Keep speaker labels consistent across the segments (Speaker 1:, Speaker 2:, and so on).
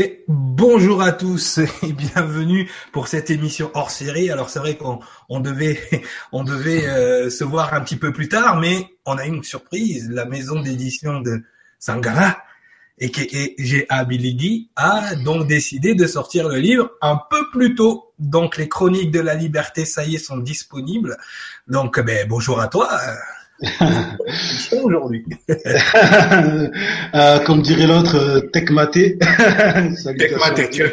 Speaker 1: Et bonjour à tous et bienvenue pour cette émission hors série. Alors c'est vrai qu'on on devait euh, se voir un petit peu plus tard, mais on a une surprise. La maison d'édition de Sangara et, Abiligi a donc décidé de sortir le livre un peu plus tôt. Donc les chroniques de la liberté, ça y est, sont disponibles. Donc ben bonjour à toi
Speaker 2: aujourd'hui. euh, comme dirait l'autre, euh, Tekmaté.
Speaker 1: Tekmaté, tu es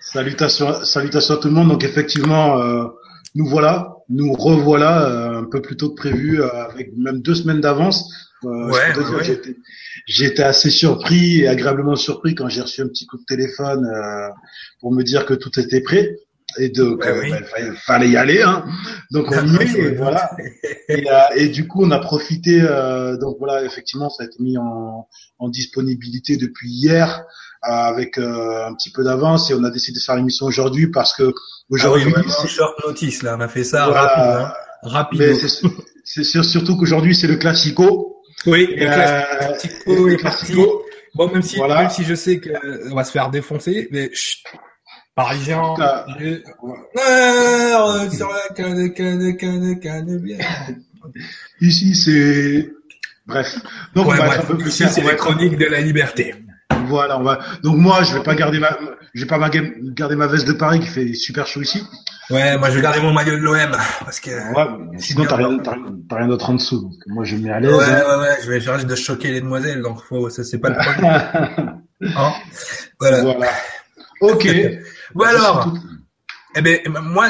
Speaker 2: Salutations, salutations à tout le monde. Donc effectivement, euh, nous voilà, nous revoilà euh, un peu plus tôt que prévu, euh, avec même deux semaines d'avance.
Speaker 1: ouais, ouais.
Speaker 2: J'étais assez surpris et agréablement surpris quand j'ai reçu un petit coup de téléphone pour me dire que tout était prêt et donc bah, oui. bah, fallait y aller hein. donc on y est et voilà. et, euh, et, du coup on a profité euh, donc voilà effectivement ça a été mis en, en disponibilité depuis hier euh, avec euh, un petit peu d'avance et on a décidé de faire l'émission aujourd'hui parce que aujourd'hui
Speaker 1: ah oui, short notice là. On a fait ça voilà, rapide hein. rapide.
Speaker 2: C'est surtout qu'aujourd'hui c'est le classico.
Speaker 1: Oui le classico est parti. bon même si voilà. même si je sais qu'on va se faire défoncer mais chut, Parisien. Je... Sur la canne, canne, canne, canne, bien.
Speaker 2: Ici, c'est... Bref.
Speaker 1: Donc, ouais, on va bref. être un peu plus Ici, c'est les chroniques de la liberté.
Speaker 2: Voilà, on va. Donc moi, je vais pas garder ma, je vais pas garder ma veste de Paris qui fait super chaud ici.
Speaker 1: Ouais, moi je vais garder mon maillot de l'OM parce que.
Speaker 2: Ouais, sinon t'as rien, t'as rien d'autre en dessous. Donc moi je me mets à l'aise.
Speaker 1: Ouais, ouais, ouais. Je vais changer de choquer les demoiselles, donc faut, ça c'est pas le problème. hein? Voilà.
Speaker 2: Voilà. Ok.
Speaker 1: Bon alors, eh ben moi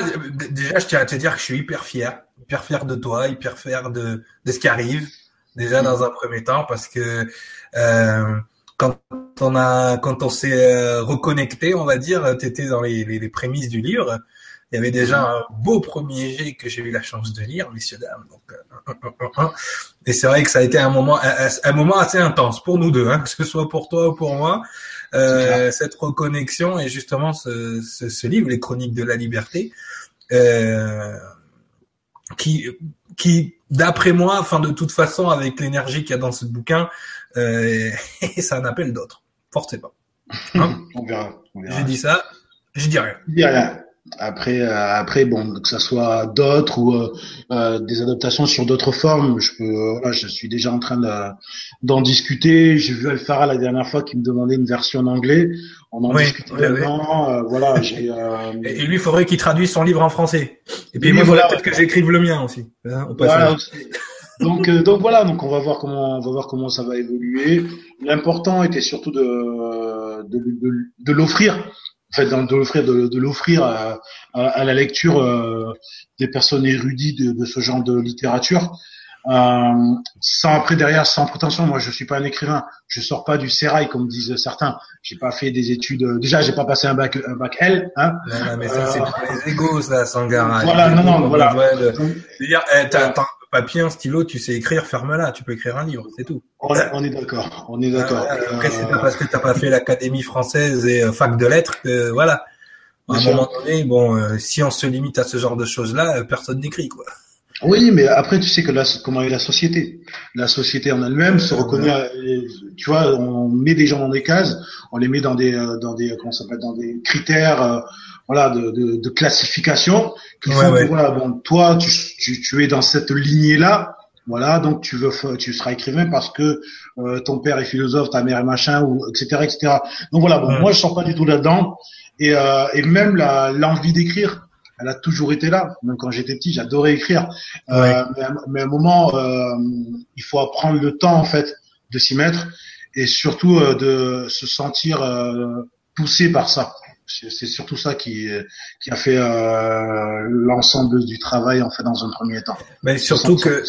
Speaker 1: déjà je tiens à te dire que je suis hyper fier, hyper fier de toi, hyper fier de de ce qui arrive déjà dans un premier temps parce que euh, quand on a quand on s'est euh, reconnecté, on va dire, tu étais dans les, les, les, prémices du livre. Il y avait déjà un beau premier jet que j'ai eu la chance de lire, messieurs dames. Donc, euh, et c'est vrai que ça a été un moment un, un moment assez intense pour nous deux, hein, que ce soit pour toi ou pour moi euh, cette reconnexion et justement ce, ce, ce, livre, les Chroniques de la Liberté, euh, qui, qui d'après moi, enfin de toute façon, avec l'énergie qu'il y a dans ce bouquin, euh, ça en appelle d'autres, forcément.
Speaker 2: Hein on, verra, on
Speaker 1: verra. J'ai dit ça, je dis rien.
Speaker 2: Je dis rien. Après, euh, après, bon, que ça soit d'autres ou euh, euh, des adaptations sur d'autres formes, je peux, voilà, je suis déjà en train d'en discuter. J'ai vu Alfara la dernière fois qui me demandait une version en anglais. On en
Speaker 1: oui,
Speaker 2: discute
Speaker 1: oui,
Speaker 2: maintenant. Euh, voilà, j'ai.
Speaker 1: Et lui, il faudrait qu'il traduise son livre en français. Et puis et moi, il faudrait peut-être que j'écrive le mien aussi. Hein,
Speaker 2: voilà, donc, donc voilà, donc on va voir comment, on va voir comment ça va évoluer. L'important était surtout de, de, de, de l'offrir fait, de l'offrir de, de l'offrir à, à, à, la lecture euh, des personnes érudites de, de, ce genre de littérature. Euh, sans après derrière, sans prétention, moi je suis pas un écrivain, je sors pas du sérail comme disent certains. J'ai pas fait des études. Euh, déjà, j'ai pas passé un bac, un bac L. Hein.
Speaker 1: Non, non mais ça c'est pour les égos, ça, Sangara.
Speaker 2: Voilà, non, non, voilà.
Speaker 1: dire, eh, t'as, t'as papier, un stylo, tu sais écrire, ferme-la, tu peux écrire un livre, c'est tout.
Speaker 2: On, est d'accord, on est d'accord.
Speaker 1: Euh, après, c'est pas parce que t'as pas fait l'académie française et euh, fac de lettres que voilà. À un moment donné, bon, euh, si on se limite à ce genre de choses-là, personne n'écrit quoi.
Speaker 2: Oui, mais après, tu sais que là, comment est la société? La société en elle-même se reconnaît. Tu vois, on met des gens dans des cases, on les met dans des, dans des, comment ça s'appelle, dans des critères, voilà, de, de, de classification. Qui
Speaker 1: ouais,
Speaker 2: font
Speaker 1: ouais.
Speaker 2: que, voilà, bon, toi, tu, tu, tu es dans cette lignée-là. Voilà, donc tu veux, tu seras écrivain parce que euh, ton père est philosophe, ta mère est machin, ou etc., etc. Donc voilà, bon, moi je sors pas du tout là-dedans, et, euh, et même la l'envie d'écrire, elle a toujours été là. Même quand j'étais petit, j'adorais écrire. Euh,
Speaker 1: Ouais.
Speaker 2: mais, à- mais à un moment, euh, il faut apprendre le temps en fait de s'y mettre, et surtout euh, de se sentir euh, poussé par ça. C'est surtout ça qui qui a fait euh, l'ensemble du travail en fait dans un premier temps.
Speaker 1: Mais surtout que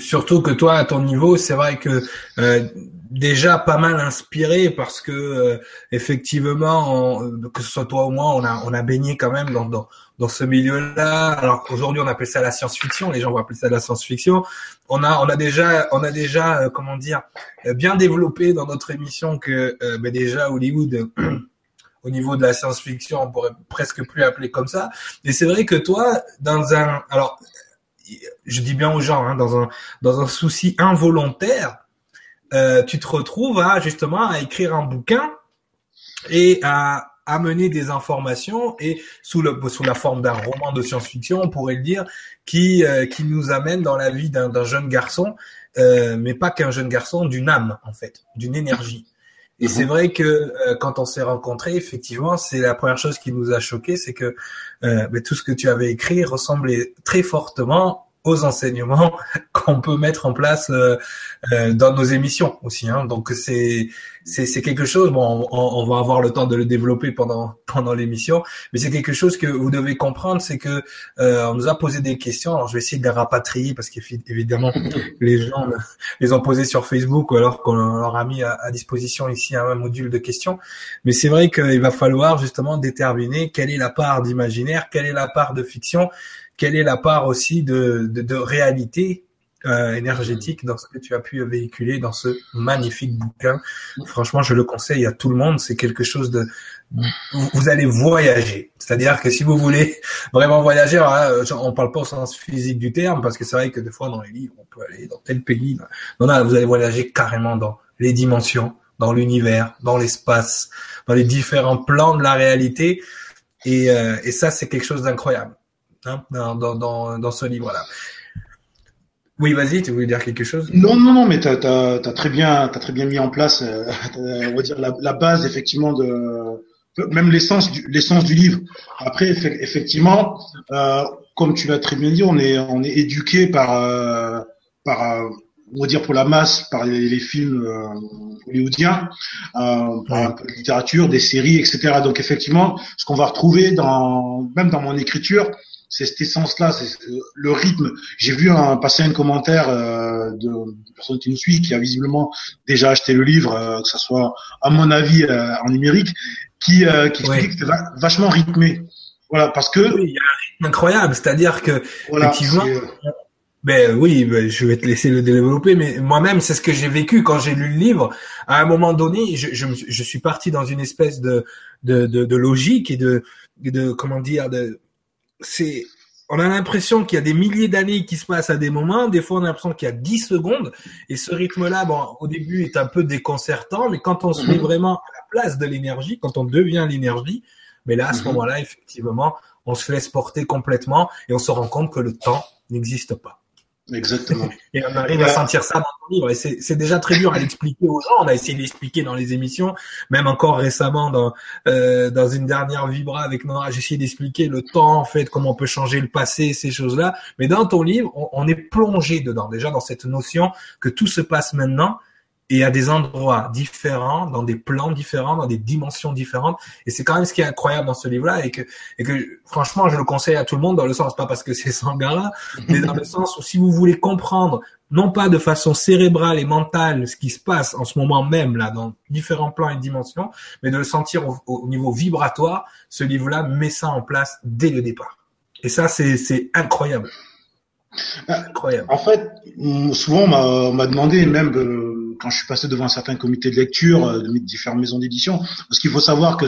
Speaker 1: surtout que toi à ton niveau, c'est vrai que euh, déjà pas mal inspiré parce que euh, effectivement, on- que ce soit toi ou moi, on a on a baigné quand même dans dans, dans ce milieu-là. Alors qu'aujourd'hui on appelle ça la science-fiction, les gens vont appeler ça la science-fiction. On a on a déjà on a déjà euh, comment dire euh, bien développé dans notre émission que euh, ben déjà Hollywood au niveau de la science-fiction, on pourrait presque plus appeler comme ça. Et c'est vrai que toi, dans un, alors, je dis bien aux gens, hein, dans un dans un souci involontaire, euh, tu te retrouves à justement à écrire un bouquin et à amener des informations et sous le sous la forme d'un roman de science-fiction, on pourrait le dire, qui euh, qui nous amène dans la vie d'un jeune garçon, euh, mais pas qu'un jeune garçon, d'une âme en fait, d'une énergie. Et c'est mhm. vrai que euh, quand on s'est rencontrés, effectivement, c'est la première chose qui nous a choqué, c'est que euh, tout ce que tu avais écrit ressemblait très fortement aux enseignements qu'on peut mettre en place euh, euh, dans nos émissions aussi. Hein. Donc c'est c'est quelque chose. Bon, on, on, va avoir le temps de le développer pendant pendant l'émission, mais c'est quelque chose que vous devez comprendre, c'est que euh, on nous a posé des questions. Alors je vais essayer de les rapatrier parce qu'évidemment les gens les ont posées sur Facebook ou alors qu'on leur a mis à, à, disposition ici un module de questions. Mais c'est vrai qu'il va falloir justement déterminer quelle est la part d'imaginaire, quelle est la part de fiction quelle est la part aussi de, de, de réalité euh, énergétique dans ce que tu as pu véhiculer dans ce magnifique bouquin. Franchement, je le conseille à tout le monde. C'est quelque chose de, vous allez voyager. C'est-à-dire que si vous voulez vraiment voyager, alors on parle pas au sens physique du terme, parce que c'est vrai que des fois dans les livres, on peut aller dans tel pays. Non, non, vous allez voyager carrément dans les dimensions, dans l'univers, dans l'espace, dans les différents plans de la réalité. Et, euh, et ça, c'est quelque chose d'incroyable. Hein, dans, dans, dans, ce livre-là. Oui, vas-y, tu voulais dire quelque chose?
Speaker 2: Non, non, non, mais tu as, très bien, as très bien mis en place, euh, on va dire la, la, base effectivement de même l'essence du l'essence du livre. Après, effectivement, euh, comme tu l'as très bien dit, on est on est éduqué par euh, par euh, on va dire pour la masse par les, les films euh, hollywoodiens, euh, par un peu de littérature, des séries, etc. Donc effectivement, ce qu'on va retrouver dans même dans mon écriture, c'est cette essence-là, c'est le rythme. J'ai vu un, passer un commentaire euh, de, de personne qui nous suit, qui a visiblement déjà acheté le livre, euh, que ce soit à mon avis euh, en numérique, qui, euh, qui expliquait que c'était vachement rythmé. Voilà, parce que
Speaker 1: oui, il y a un rythme incroyable, c'est-à-dire que effectivement. Ben oui, ben, je vais te laisser le développer, mais moi-même, c'est ce que j'ai vécu quand j'ai lu le livre. À un moment donné, je, je, je suis parti dans une espèce de, de, de, de logique et de, de comment dire, de, c'est on a l'impression qu'il y a des milliers d'années qui se passent à des moments. Des fois, on a l'impression qu'il y a 10 secondes. Et ce rythme-là, bon, au début, est un peu déconcertant, mais quand on se met mhm. vraiment à la place de l'énergie, quand on devient l'énergie, mais là, à ce mhm. moment-là, effectivement, on se laisse porter complètement et on se rend compte que le temps n'existe pas.
Speaker 2: Exactement.
Speaker 1: Et on arrive à sentir ça dans le livre. Et c'est déjà très dur à l'expliquer aux gens. On a essayé de l'expliquer dans les émissions, même encore récemment dans euh, dans une dernière vibra avec Nora, j'ai essayé d'expliquer le temps en fait, comment on peut changer le passé, ces choses-là. Mais dans ton livre, on, on est plongé dedans déjà dans cette notion que tout se passe maintenant et à des endroits différents, dans des plans différents, dans des dimensions différentes. Et c'est quand même ce qui est incroyable dans ce livre-là et que, et que franchement, je le conseille à tout le monde dans le sens, pas parce que c'est Sangara, mais dans le sens où si vous voulez comprendre, non pas de façon cérébrale et mentale ce qui se passe en ce moment même là, dans différents plans et dimensions, mais de le sentir au, niveau vibratoire, ce livre-là met ça en place dès le départ. Et ça, c'est incroyable.
Speaker 2: Incroyable. En fait, souvent on m'a demandé même quand je suis passé devant un certain comité de lecture euh, de différentes maisons d'édition, parce qu'il faut savoir que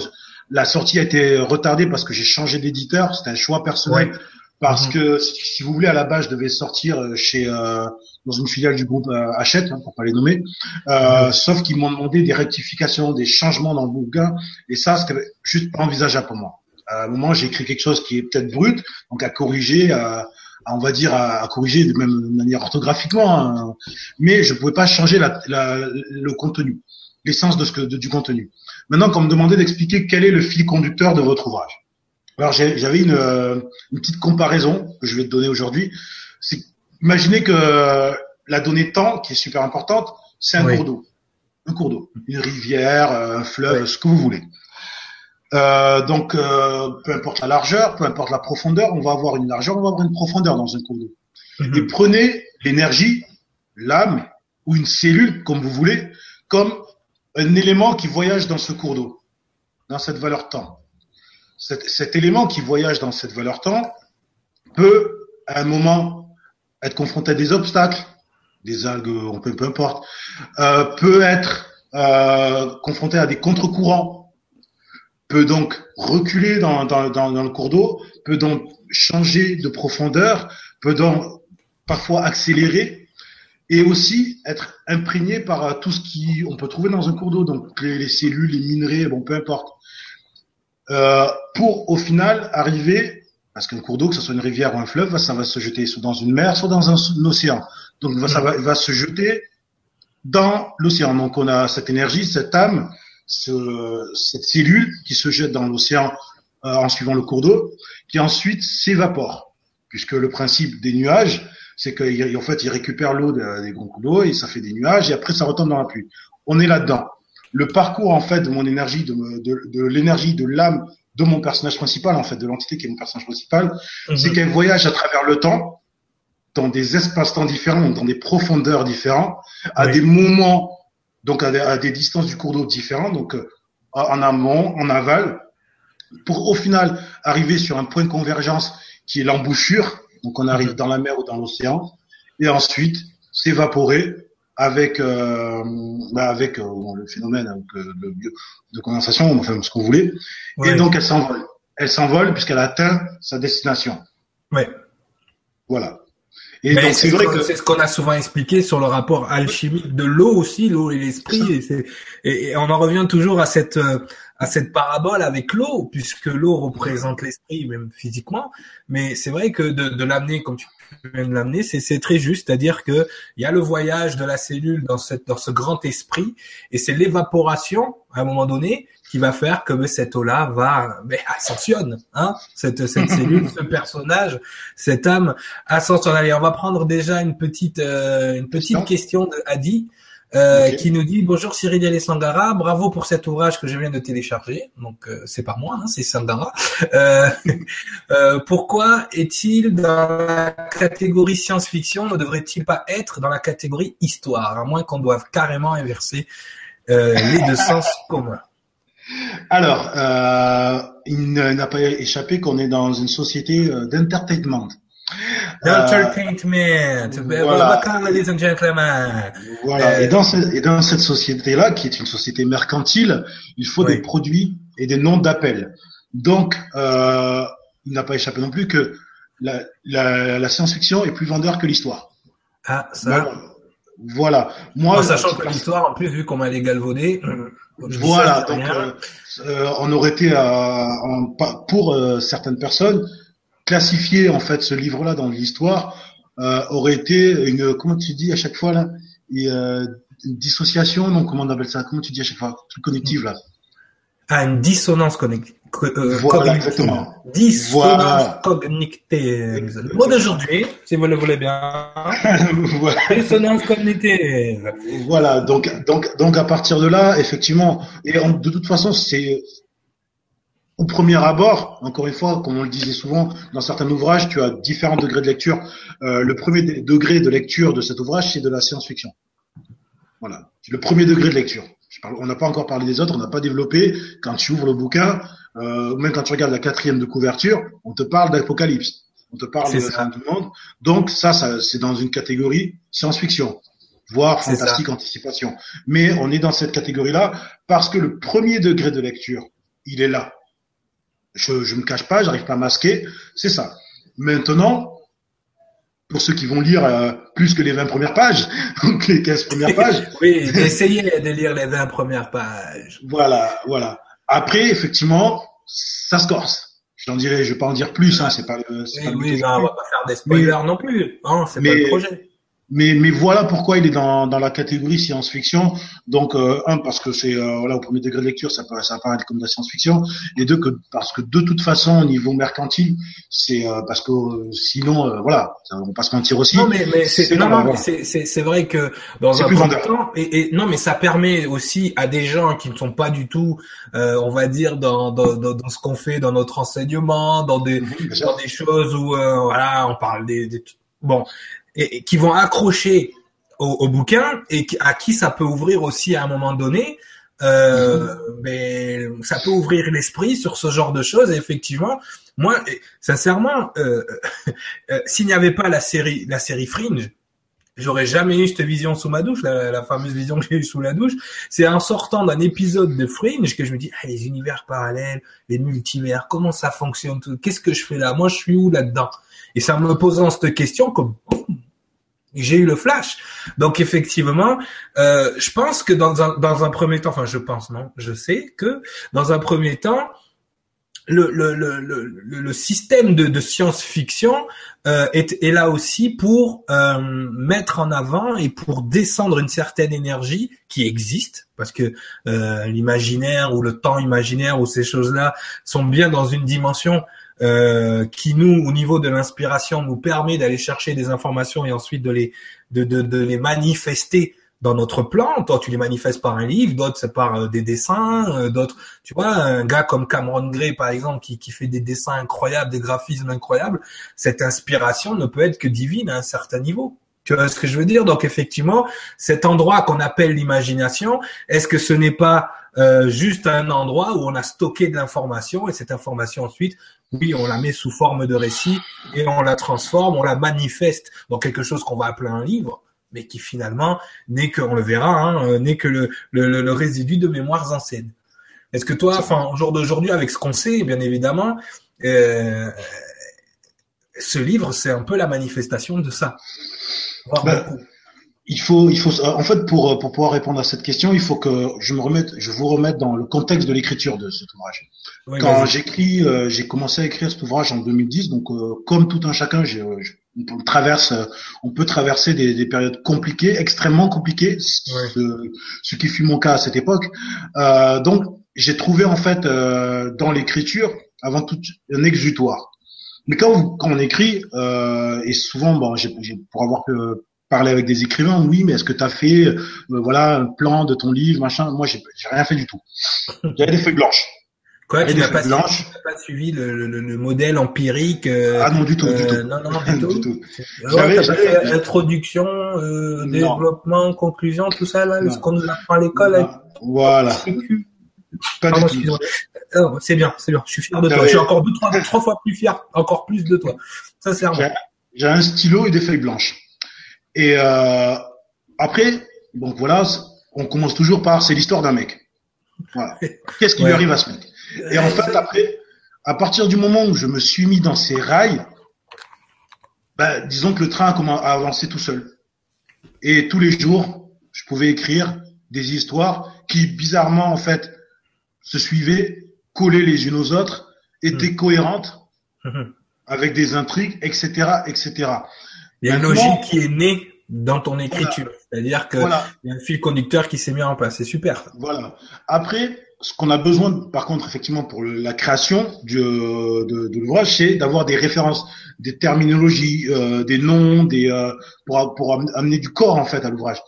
Speaker 2: la sortie a été retardée parce que j'ai changé d'éditeur, c'était un choix personnel. Parce mhm. que si vous voulez, à la base, je devais sortir euh, chez euh, dans une filiale du groupe euh, Hachette, hein, pour pas les nommer. Euh, mhm. Sauf qu'ils m'ont demandé des rectifications, des changements dans le bouquin, et ça, c'était juste pas envisageable pour moi. À un moment, j'ai écrit quelque chose qui est peut-être brut, donc à corriger, à, on va dire à, corriger de même manière orthographiquement, hein. mais je pouvais pas changer la, le contenu, l'essence de ce que du contenu. Maintenant, quand on me demandait d'expliquer quel est le fil conducteur de votre ouvrage, alors j'avais une, une, petite comparaison que je vais te donner aujourd'hui. C'est imaginez que la donnée temps, qui est super importante, c'est un cours d'eau, un cours d'eau, une rivière, un fleuve, ce que vous voulez. Euh, donc, euh, peu importe la largeur, peu importe la profondeur, on va avoir une largeur, on va avoir une profondeur dans un cours d'eau. Mhm. Et prenez l'énergie, l'âme ou une cellule, comme vous voulez, comme un élément qui voyage dans ce cours d'eau, dans cette valeur temps. Cet, cet, élément qui voyage dans cette valeur temps peut, à un moment, être confronté à des obstacles, des algues, on peut, peu importe, euh, peut être euh, confronté à des contre-courants, peut donc reculer dans, dans, dans, le cours d'eau, peut donc changer de profondeur, peut donc parfois accélérer et aussi être imprégné par euh, tout ce qui on peut trouver dans un cours d'eau, donc les, cellules, les minerais, bon peu importe, euh, pour au final arriver, parce qu'un cours d'eau, que ce soit une rivière ou un fleuve, ça va se jeter soit dans une mer, soit dans un, océan. Donc ça va, va se jeter dans l'océan. Donc on a cette énergie, cette âme, ce, cette cellule qui se jette dans l'océan euh, en suivant le cours d'eau, qui ensuite s'évapore, puisque le principe des nuages, c'est qu'en fait, il récupère l'eau des grands coups d'eau et ça fait des nuages et après ça retombe dans la pluie. On est là-dedans. Le parcours en fait de mon énergie, de, de, de l'énergie de l'âme de mon personnage principal, en fait, de l'entité qui est mon personnage principal, mhm. c'est qu'elle voyage à travers le temps, dans des espaces-temps différents, dans des profondeurs différentes, à des moments, donc à des, distances du cours d'eau différentes, donc euh, en amont, en aval, pour au final arriver sur un point de convergence qui est l'embouchure, donc on arrive mhm. dans la mer ou dans l'océan, et ensuite s'évaporer avec euh, bah avec euh, le phénomène euh, de condensation, enfin ce qu'on voulait, et donc elle s'envole. Elle s'envole puisqu'elle atteint sa destination.
Speaker 1: Ouais.
Speaker 2: Voilà.
Speaker 1: Et donc c'est vrai que c'est ce qu'on a souvent expliqué sur le rapport alchimique de l'eau aussi, l'eau et l'esprit, et, et, on en revient toujours à cette à cette parabole avec l'eau, puisque l'eau représente l'esprit, même physiquement. Mais c'est vrai que de, de l'amener, comme tu l'amener, c'est très juste, c'est-à-dire que il y a le voyage de la cellule dans cette dans ce grand esprit, et c'est l'évaporation à un moment donné qui va faire que cette eau-là va ben, ascensionne, hein, cette cette cellule, ce personnage, cette âme ascensionne. Allez, on va prendre déjà une petite euh, une petite question de Adi. Euh, qui nous dit bonjour Cyril Sangara, bravo pour cet ouvrage que je viens de télécharger. Donc euh, c'est pas moi, hein, c'est Sangara. Euh, euh, pourquoi est-il dans la catégorie science-fiction Ne devrait-il pas être dans la catégorie histoire, à moins qu'on doive carrément inverser les deux sens communs?
Speaker 2: Alors, il n'a pas échappé qu'on est dans une société d'entertainment.
Speaker 1: Entertainment. Voilà. ladies and gentlemen.
Speaker 2: Voilà. Et dans, cette, et dans cette société-là, qui est une société mercantile, il faut des produits et des noms d'appel. Donc, euh, il n'a pas échappé non plus que la, la, la science-fiction est plus vendeur que l'histoire.
Speaker 1: Ah, ça.
Speaker 2: Voilà.
Speaker 1: Moi, en sachant que l'histoire, en plus, vu qu'on m'a les galvaudé.
Speaker 2: Euh, voilà. donc, euh, euh, on aurait été à, en, pour euh, certaines personnes classifier en fait ce livre-là dans l'histoire euh, aurait été une comment tu dis à chaque fois là euh, une dissociation non comment on appelle ça comment tu dis à chaque fois truc connectif là
Speaker 1: ah une dissonance connective
Speaker 2: euh, voilà, exactement.
Speaker 1: Dissonance cognitive. Le mot d'aujourd'hui, si vous le voulez bien. voilà. Dissonance cognitive.
Speaker 2: Voilà, donc, donc, donc à partir de là, effectivement, et de toute façon, c'est au premier abord, encore une fois, comme on le disait souvent, dans certains ouvrages, tu as différents degrés de lecture. Euh, le premier degré de lecture de cet ouvrage, c'est de la science-fiction. Voilà, c'est le premier degré de lecture. on n'a pas encore parlé des autres, on n'a pas développé. Quand tu ouvres le bouquin, euh, même quand tu regardes la quatrième de couverture, on te parle d'apocalypse, on te parle de la fin du monde. Donc ça, ça c'est dans une catégorie science-fiction voire fantastique anticipation. Mais on est dans cette catégorie-là parce que le premier degré de lecture, il est là. Je, je me cache pas, j'arrive pas à masquer. C'est ça. Maintenant, pour ceux qui vont lire euh, plus que les 20 premières pages, donc les 15 premières pages.
Speaker 1: oui, essayez de lire les 20 premières pages.
Speaker 2: Voilà, voilà. Après, effectivement, ça se corse. Je t'en dirai, je vais pas en dire plus, hein, c'est pas le.
Speaker 1: Oui, pas oui, non, on va pas faire des spoilers non plus. Hein, c'est pas le projet.
Speaker 2: Mais, mais voilà pourquoi il est dans, dans la catégorie science-fiction. Donc, euh, un, parce que c'est euh, voilà au premier degré de lecture, ça peut ça apparaît comme de la science-fiction, et deux, que parce que de toute façon, au niveau mercantile, c'est euh, parce que sinon, voilà, on va pas se mentir aussi.
Speaker 1: Non, mais, mais c'est non, non, c'est c'est vrai que dans un plus temps, et, et, non, mais ça permet aussi à des gens qui ne sont pas du tout, on va dire, dans dans, dans, ce qu'on fait dans notre enseignement, dans des dans des choses où voilà, on parle des, des bon et, qui vont accrocher au, au, bouquin et à qui ça peut ouvrir aussi à un moment donné. Euh, mais ça peut ouvrir l'esprit sur ce genre de choses. Et effectivement, moi, sincèrement, euh, euh, s'il n'y avait pas la série, la série Fringe, j'aurais jamais eu cette vision sous ma douche, la, la fameuse vision que j'ai eue sous la douche. C'est en sortant d'un épisode de Fringe que je me dis, ah, les univers parallèles, les multivers, comment ça fonctionne, qu'est-ce que je fais là? Moi, je suis où là-dedans? Et ça me posant cette question, comme j'ai eu le flash. Donc effectivement, euh, je pense que dans un, dans un premier temps, enfin je pense non, je sais que dans un premier temps, le, le, le, le, le système de, de science-fiction euh, est, est, là aussi pour euh, mettre en avant et pour descendre une certaine énergie qui existe, parce que euh, l'imaginaire ou le temps imaginaire ou ces choses-là sont bien dans une dimension euh, qui nous, au niveau de l'inspiration, nous permet d'aller chercher des informations et ensuite de les de, de, les manifester dans notre plan. Toi, tu les manifestes par un livre, d'autres c'est par euh, des dessins, euh, d'autres, tu vois, un gars comme Cameron Gray par exemple qui, qui fait des dessins incroyables, des graphismes incroyables. Cette inspiration ne peut être que divine à un certain niveau. Tu vois ce que je veux dire? Donc effectivement, cet endroit qu'on appelle l'imagination, est-ce que ce n'est pas euh, juste un endroit où on a stocké de l'information et cette information ensuite, oui, on la met sous forme de récit et on la transforme, on la manifeste dans quelque chose qu'on va appeler un livre mais qui finalement n'est que, on le verra, hein, euh, n'est que le, le, le, résidu de mémoires anciennes. Est-ce que toi, enfin, au jour d'aujourd'hui, avec ce qu'on sait, bien évidemment, euh, ce livre, c'est un peu la manifestation de ça.
Speaker 2: Ben, il faut, il faut, en fait, pour pour pouvoir répondre à cette question, il faut que je me remette, je vous remette dans le contexte de l'écriture de cet ouvrage. Quand j'écris, euh, j'ai commencé à écrire cet ouvrage en 2010, donc euh, comme tout un chacun, j'ai, on traverse, on peut traverser des, des périodes compliquées, extrêmement compliquées, ce, ce, qui fut mon cas à cette époque. Euh, donc, j'ai trouvé en fait euh, dans l'écriture, avant tout, un exutoire. Mais quand, quand on écrit, euh, et souvent, bon, j'ai, pour avoir parlé avec des écrivains, oui, mais est-ce que tu as fait, euh, voilà, un plan de ton livre, machin? Moi, j'ai, j'ai rien fait du tout. J'avais des feuilles blanches.
Speaker 1: Quoi, tu n'as pas, pas, suivi le, le, le, modèle empirique euh,
Speaker 2: Ah non, du tout, du tout.
Speaker 1: Euh, non, non, du tout. du tout. J'avais, fait introduction, euh, développement, conclusion, tout ça là, ce qu'on nous apprend à l'école.
Speaker 2: Voilà.
Speaker 1: Pas du tout. C'est bien, c'est bien. Je suis fier de toi. Je suis encore deux, trois, trois fois plus fier, encore plus de toi. Ça c'est
Speaker 2: J'ai un stylo et des feuilles blanches. Et euh, après, donc voilà, on commence toujours par c'est l'histoire d'un mec. Voilà. Qu'est-ce qui lui arrive à ce mec? Et en fait, après, à partir du moment où je me suis mis dans ces rails, ben, disons que le train a avancé tout seul. Et tous les jours, je pouvais écrire des histoires qui, bizarrement, en fait, se suivaient, collaient les unes aux autres, étaient mmh. cohérentes, mmh. avec des intrigues, etc., etc.
Speaker 1: Il y a une logique qui est née dans ton écriture. C'est-à-dire qu'il y a un fil conducteur qui s'est mis en place. C'est super.
Speaker 2: Voilà. Après, ce qu'on a besoin, par contre, effectivement, pour la création du, euh, de, de l'ouvrage, c'est d'avoir des références, des terminologies, euh, des noms, des euh, pour, pour amener du corps en fait à l'ouvrage.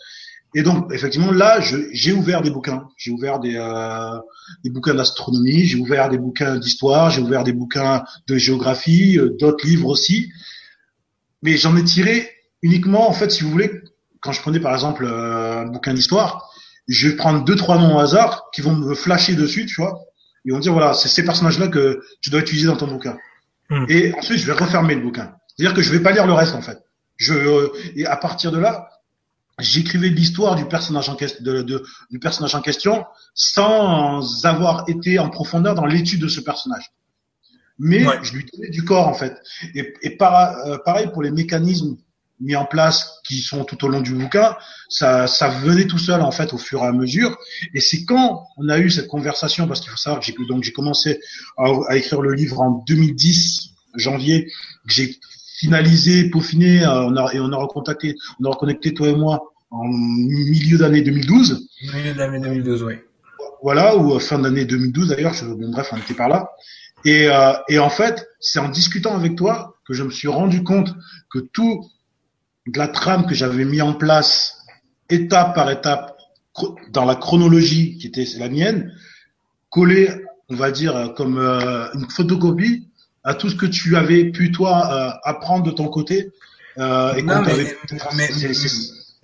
Speaker 2: Et donc, effectivement, là, j'ai ouvert des bouquins. J'ai ouvert des, euh, des bouquins d'astronomie, j'ai ouvert des bouquins d'histoire, j'ai ouvert des bouquins de géographie, euh, d'autres livres aussi. Mais j'en ai tiré uniquement, en fait, si vous voulez, quand je prenais par exemple un bouquin d'histoire, je vais prendre deux trois noms au hasard qui vont me flasher dessus, tu vois, Ils vont dire voilà, c'est ces personnages-là que tu dois utiliser dans ton bouquin. Hmm. Et ensuite, je vais refermer le bouquin. C'est-à-dire que je vais pas lire le reste en fait. Je euh, et à partir de là, j'écrivais l'histoire du personnage en question, de, de, du personnage en question, sans avoir été en profondeur dans l'étude de ce personnage. Mais je lui donnais du corps en fait. Et, et euh, pareil pour les mécanismes mis en place qui sont tout au long du bouquin, ça, ça venait tout seul en fait au fur et à mesure. Et c'est quand on a eu cette conversation, parce qu'il faut savoir que j'ai donc j'ai commencé à, écrire le livre en 2010 janvier, que j'ai finalisé, peaufiné, euh, on a, et on a recontacté, on a reconnecté toi et moi en milieu d'année 2012.
Speaker 1: Milieu d'année 2012, oui.
Speaker 2: Voilà, ou euh, fin d'année 2012 d'ailleurs. Bon bref, on était par là. Et, euh, et en fait, c'est en discutant avec toi que je me suis rendu compte que tout de la trame que j'avais mis en place étape par étape dans la chronologie qui était la mienne, collé, on va dire, comme euh, une photocopie à tout ce que tu avais pu toi euh, apprendre de ton côté.
Speaker 1: Euh, et non, mais,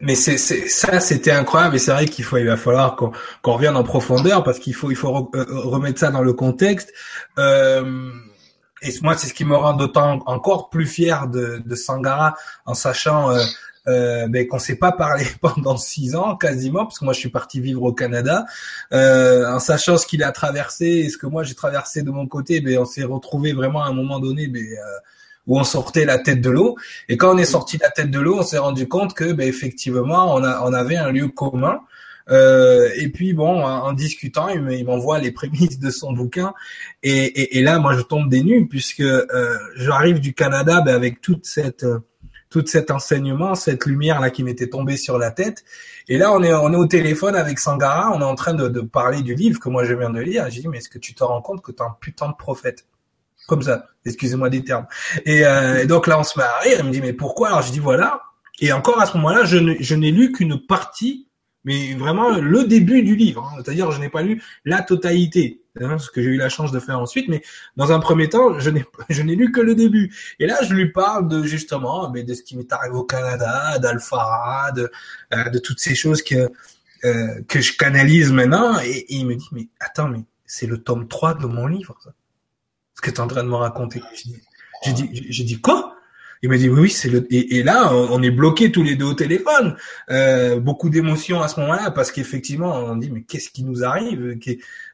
Speaker 1: mais, c'est, ça, c'était incroyable et c'est vrai qu'il faut, il va falloir qu'on, qu'on revienne en profondeur parce qu'il faut, il faut remettre ça dans le contexte. Euh, et moi, c'est ce qui me rend d'autant encore plus fier de, de Sangara, en sachant euh, euh, ben, qu'on s'est pas parlé pendant six ans quasiment, parce que moi je suis parti vivre au Canada, euh, en sachant ce qu'il a traversé et ce que moi j'ai traversé de mon côté, ben, on s'est retrouvé vraiment à un moment donné, ben, euh, où on sortait la tête de l'eau. Et quand on est sorti la tête de l'eau, on s'est rendu compte que, ben, effectivement, on, a, on avait un lieu commun. Euh, et puis bon, en, discutant, il m'envoie les prémices de son bouquin, et, et, et, là, moi, je tombe des nues puisque euh, j'arrive du Canada ben, avec toute cette tout cet enseignement, cette lumière là qui m'était tombée sur la tête. Et là, on est, on est au téléphone avec Sangara, on est en train de, de parler du livre que moi je viens de lire. J'ai dit, mais est-ce que tu te rends compte que tu es un putain de prophète? Comme ça, excusez-moi des termes. Et, euh, donc là, on se met à rire. Il me dit, mais pourquoi? Alors je dis, voilà. Et encore à ce moment-là, je n'ai lu qu'une partie mais vraiment le début du livre. Hein. C'est-à-dire, je n'ai pas lu la totalité, hein, ce que j'ai eu la chance de faire ensuite. Mais dans un premier temps, je n'ai je n'ai lu que le début. Et là, je lui parle de justement, mais de ce qui m'est arrivé au Canada, d'Alphara, de euh, de toutes ces choses que euh, que je canalise maintenant. Et, il me dit, mais attends, mais c'est le tome 3 de mon livre, ça. Ce que tu es en train de me raconter. J'ai dit, j'ai dit quoi? Il m'a dit oui, c'est le et, là on, est bloqué tous les deux au téléphone. Euh, beaucoup d'émotions à ce moment-là parce qu'effectivement on dit mais qu'est-ce qui nous arrive?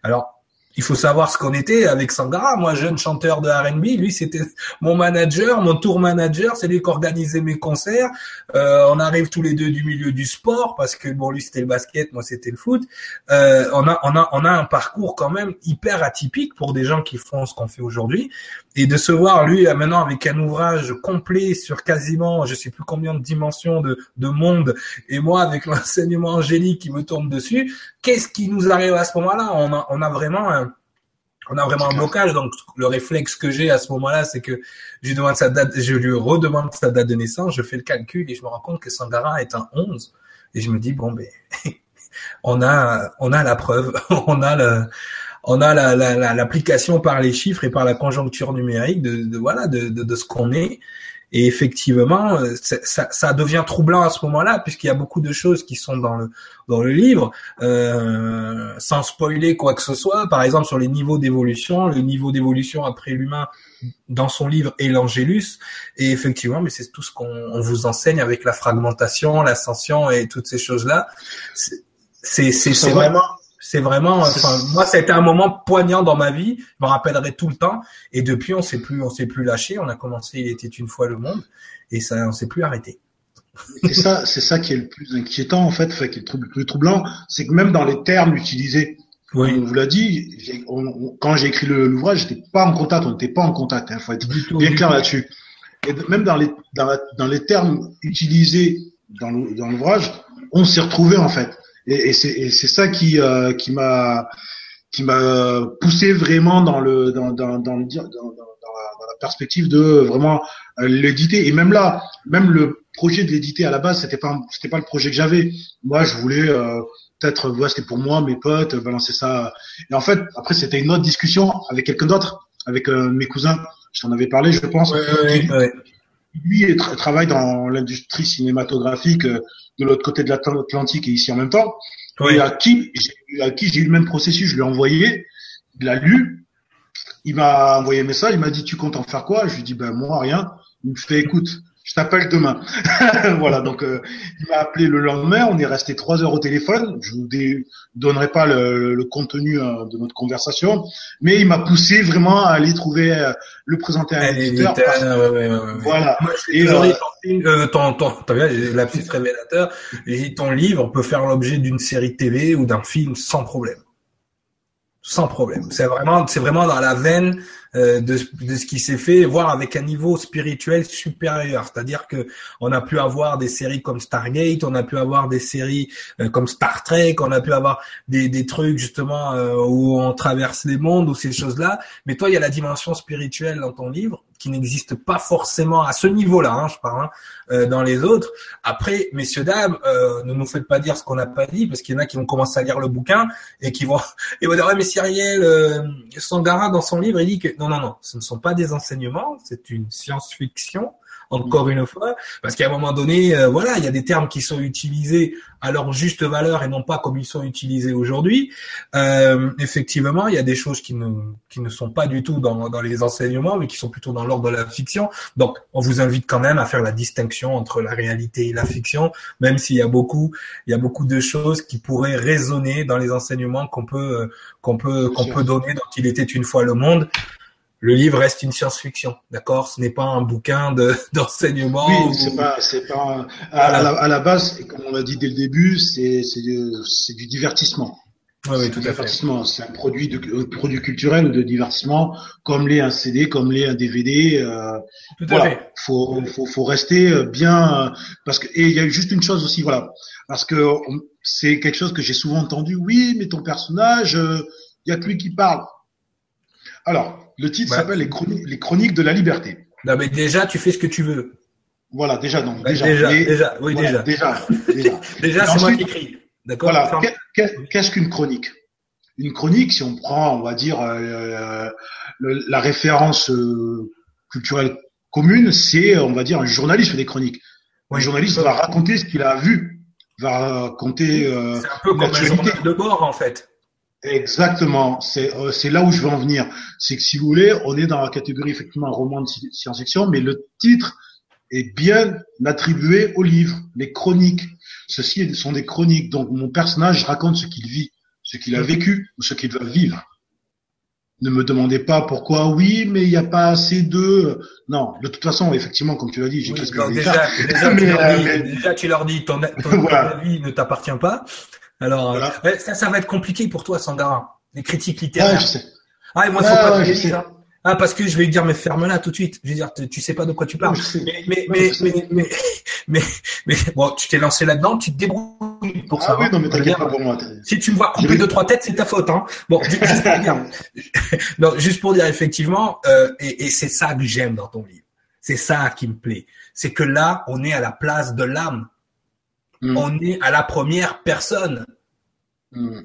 Speaker 1: Alors il faut savoir ce qu'on était avec Sangara. Moi, jeune chanteur de R&B, lui, c'était mon manager, mon tour manager, c'est lui qui organisait mes concerts. Euh, on arrive tous les deux du milieu du sport parce que bon, lui c'était le basket, moi c'était le foot. Euh, on a, on a, on a un parcours quand même hyper atypique pour des gens qui font ce qu'on fait aujourd'hui. Et de se voir lui maintenant avec un ouvrage complet sur quasiment, je sais plus combien de dimensions de, de monde, et moi avec l'enseignement angélique qui me tourne dessus, qu'est-ce qui nous arrive à ce moment-là? On a, on a vraiment un, on a vraiment un blocage. Donc le réflexe que j'ai à ce moment-là, c'est que je lui demande sa date, je lui redemande sa date de naissance, je fais le calcul et je me rends compte que Sangara est un 11 et je me dis bon ben on a on a la preuve, on a le on a l'application la, par les chiffres et par la conjoncture numérique de, de voilà de, de, de ce qu'on est et effectivement, euh, ça, ça, devient troublant à ce moment-là, puisqu'il y a beaucoup de choses qui sont dans le dans le livre, euh, sans spoiler quoi que ce soit. Par exemple, sur les niveaux d'évolution, le niveau d'évolution après l'humain dans son livre est l'angélus. Et effectivement, mais c'est tout ce qu'on vous enseigne avec la fragmentation, l'ascension et toutes ces choses-là. C'est c'est vraiment c'est vraiment, enfin, moi, ça a été un moment poignant dans ma vie. Je me rappellerai tout le temps. Et depuis, on s'est plus, on s'est plus lâché. On a commencé, il était une fois le monde, et ça, on s'est plus arrêté.
Speaker 2: C'est ça, c'est ça qui est le plus inquiétant en fait, fait qui est le plus troublant, c'est que même dans les termes utilisés, oui. on vous l'a dit, quand j'ai écrit l'ouvrage, j'étais pas en contact, on n'était pas en contact. Il hein, faut être bien clair là-dessus. Et même dans les dans, dans les termes utilisés dans l'ouvrage, on s'est retrouvé en fait et, et c'est ça qui euh, qui m'a qui m'a poussé vraiment dans le dans dans dans, le, dans, dans, la, perspective de vraiment euh, l'éditer. Et même là même le projet de l'éditer à la base c'était pas c'était pas le projet que j'avais. Moi je voulais euh, peut-être ouais, c'était pour moi mes potes balancer ça. Et en fait après c'était une autre discussion avec quelqu'un d'autre avec euh, mes cousins. Je t'en avais parlé je pense.
Speaker 1: Ouais, ouais,
Speaker 2: lui il travaille dans l'industrie cinématographique de l'autre côté de l'Atlantique et ici en même temps. Et à qui, à qui j'ai eu le même processus, je lui ai envoyé, il a lu, il m'a envoyé un message, il m'a dit tu comptes en faire quoi? Je lui ai dit ben moi rien. Il me fait écoute, je t'appelle demain. voilà, donc euh, il m'a appelé le lendemain, on est resté trois heures au téléphone. Je vous donnerai pas le, contenu euh, de notre conversation, mais il m'a poussé vraiment à aller trouver euh, le présenter à un éditeur.
Speaker 1: Ouais, ouais, ouais, voilà. Moi, et ton, euh, ton, ton, la petite révélateur, ton livre peut faire l'objet d'une série TV ou d'un film sans problème sans problème. C'est vraiment, c'est vraiment dans la veine de, de, ce qui s'est fait, voire avec un niveau spirituel supérieur. C'est-à-dire que on a pu avoir des séries comme Stargate, on a pu avoir des séries euh, comme Star Trek, on a pu avoir des, des trucs justement euh, où on traverse les mondes ou ces choses-là. Mais toi, il y a la dimension spirituelle dans ton livre qui n'existe pas forcément à ce niveau-là, hein, je parle, hein, euh, dans les autres. Après, messieurs dames, euh, ne nous faites pas dire ce qu'on n'a pas dit, parce qu'il y en a qui vont commencer à lire le bouquin et qui vont, et vont dire ouais, mais Cyriel euh, Sangara dans son livre, il dit que non, non, non, ce ne sont pas des enseignements, c'est une science-fiction encore une fois, parce qu'à un moment donné, euh, voilà, il y a des termes qui sont utilisés à leur juste valeur et non pas comme ils sont utilisés aujourd'hui. Euh, effectivement, il y a des choses qui ne qui ne sont pas du tout dans, dans les enseignements, mais qui sont plutôt dans l'ordre de la fiction. Donc, on vous invite quand même à faire la distinction entre la réalité et la fiction, même s'il y a beaucoup il y a beaucoup de choses qui pourraient résonner dans les enseignements qu'on peut qu'on peut qu'on peut donner dont il était une fois le monde le livre reste une science-fiction, d'accord? Ce n'est pas un bouquin de d'enseignement.
Speaker 2: Oui, c'est pas, c'est pas. À, la, à, la, base, comme on l'a dit dès le début, c'est c'est du divertissement.
Speaker 1: Oui, oui, tout à fait.
Speaker 2: C'est un produit de un produit culturel de divertissement, comme l'est un CD, comme l'est un DVD. Euh, tout voilà. à fait. Faut, faut faut rester bien parce que et il y a juste une chose aussi, voilà, parce que c'est quelque chose que j'ai souvent entendu. Oui, mais ton personnage, il euh, y a que lui qui parle. Alors, le titre s'appelle les chroniques, les chroniques de la liberté.
Speaker 1: Non, mais déjà, tu fais ce que tu veux.
Speaker 2: Voilà, déjà, donc,
Speaker 1: bah, déjà, déjà, déjà, oui, déjà.
Speaker 2: Déjà, déjà.
Speaker 1: déjà, c'est moi qui écris. D'accord.
Speaker 2: Voilà. Qu'est-ce qu'une chronique? Une chronique, si on prend, on va dire, euh, la référence euh, culturelle commune, c'est, on va dire, un journaliste des chroniques. Un journaliste va raconter ce qu'il a vu, va raconter.
Speaker 1: Euh, c'est un peu comme un journal de bord, en fait.
Speaker 2: Exactement, c'est euh, c'est là où je veux en venir. C'est que si vous voulez, on est dans la catégorie effectivement roman de science-fiction, mais le titre est bien attribué au livre, les chroniques. Ceci sont des chroniques, donc mon personnage raconte ce qu'il vit, ce qu'il a vécu ou ce qu'il va vivre. Ne me demandez pas pourquoi oui, mais il n'y a pas assez de. Non, de toute façon, effectivement, comme tu l'as dit, j'ai qu'est-ce que
Speaker 1: déjà, déjà, tu leur dis, déjà, tu leur dis, ton, ton, avis ne t'appartient pas. Alors, ça, ça va être compliqué pour toi, Sangara. Les critiques littéraires.
Speaker 2: Ah, je sais.
Speaker 1: Ah, et moi, faut pas que je ah, parce que je vais lui dire, mais ferme-la tout de suite. Je vais dire, tu sais pas de quoi tu parles. Mais, mais, mais, mais, mais, mais, bon, tu t'es lancé là-dedans, tu te débrouilles pour ça.
Speaker 2: Ah oui, non, mais t'inquiète pas pour moi.
Speaker 1: Si tu me vois couper deux, trois têtes, c'est ta faute, hein. Bon, juste pour dire, non, juste pour dire, effectivement, euh, et, et c'est ça que j'aime dans ton livre. C'est ça qui me plaît. C'est que là, on est à la place de l'âme. Mm. On est à la première personne. Mm.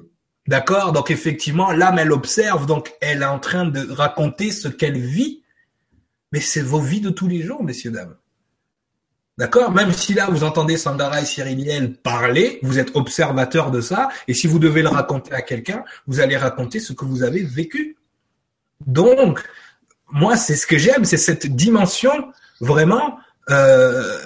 Speaker 1: D'accord? Donc effectivement, l'âme, elle observe, donc elle est en train de raconter ce qu'elle vit. Mais c'est vos vies de tous les jours, messieurs, dames. D'accord? Même si là, vous entendez Sandara et Cyriliel parler, vous êtes observateur de ça, et si vous devez le raconter à quelqu'un, vous allez raconter ce que vous avez vécu. Donc, moi, c'est ce que j'aime, c'est cette dimension vraiment euh,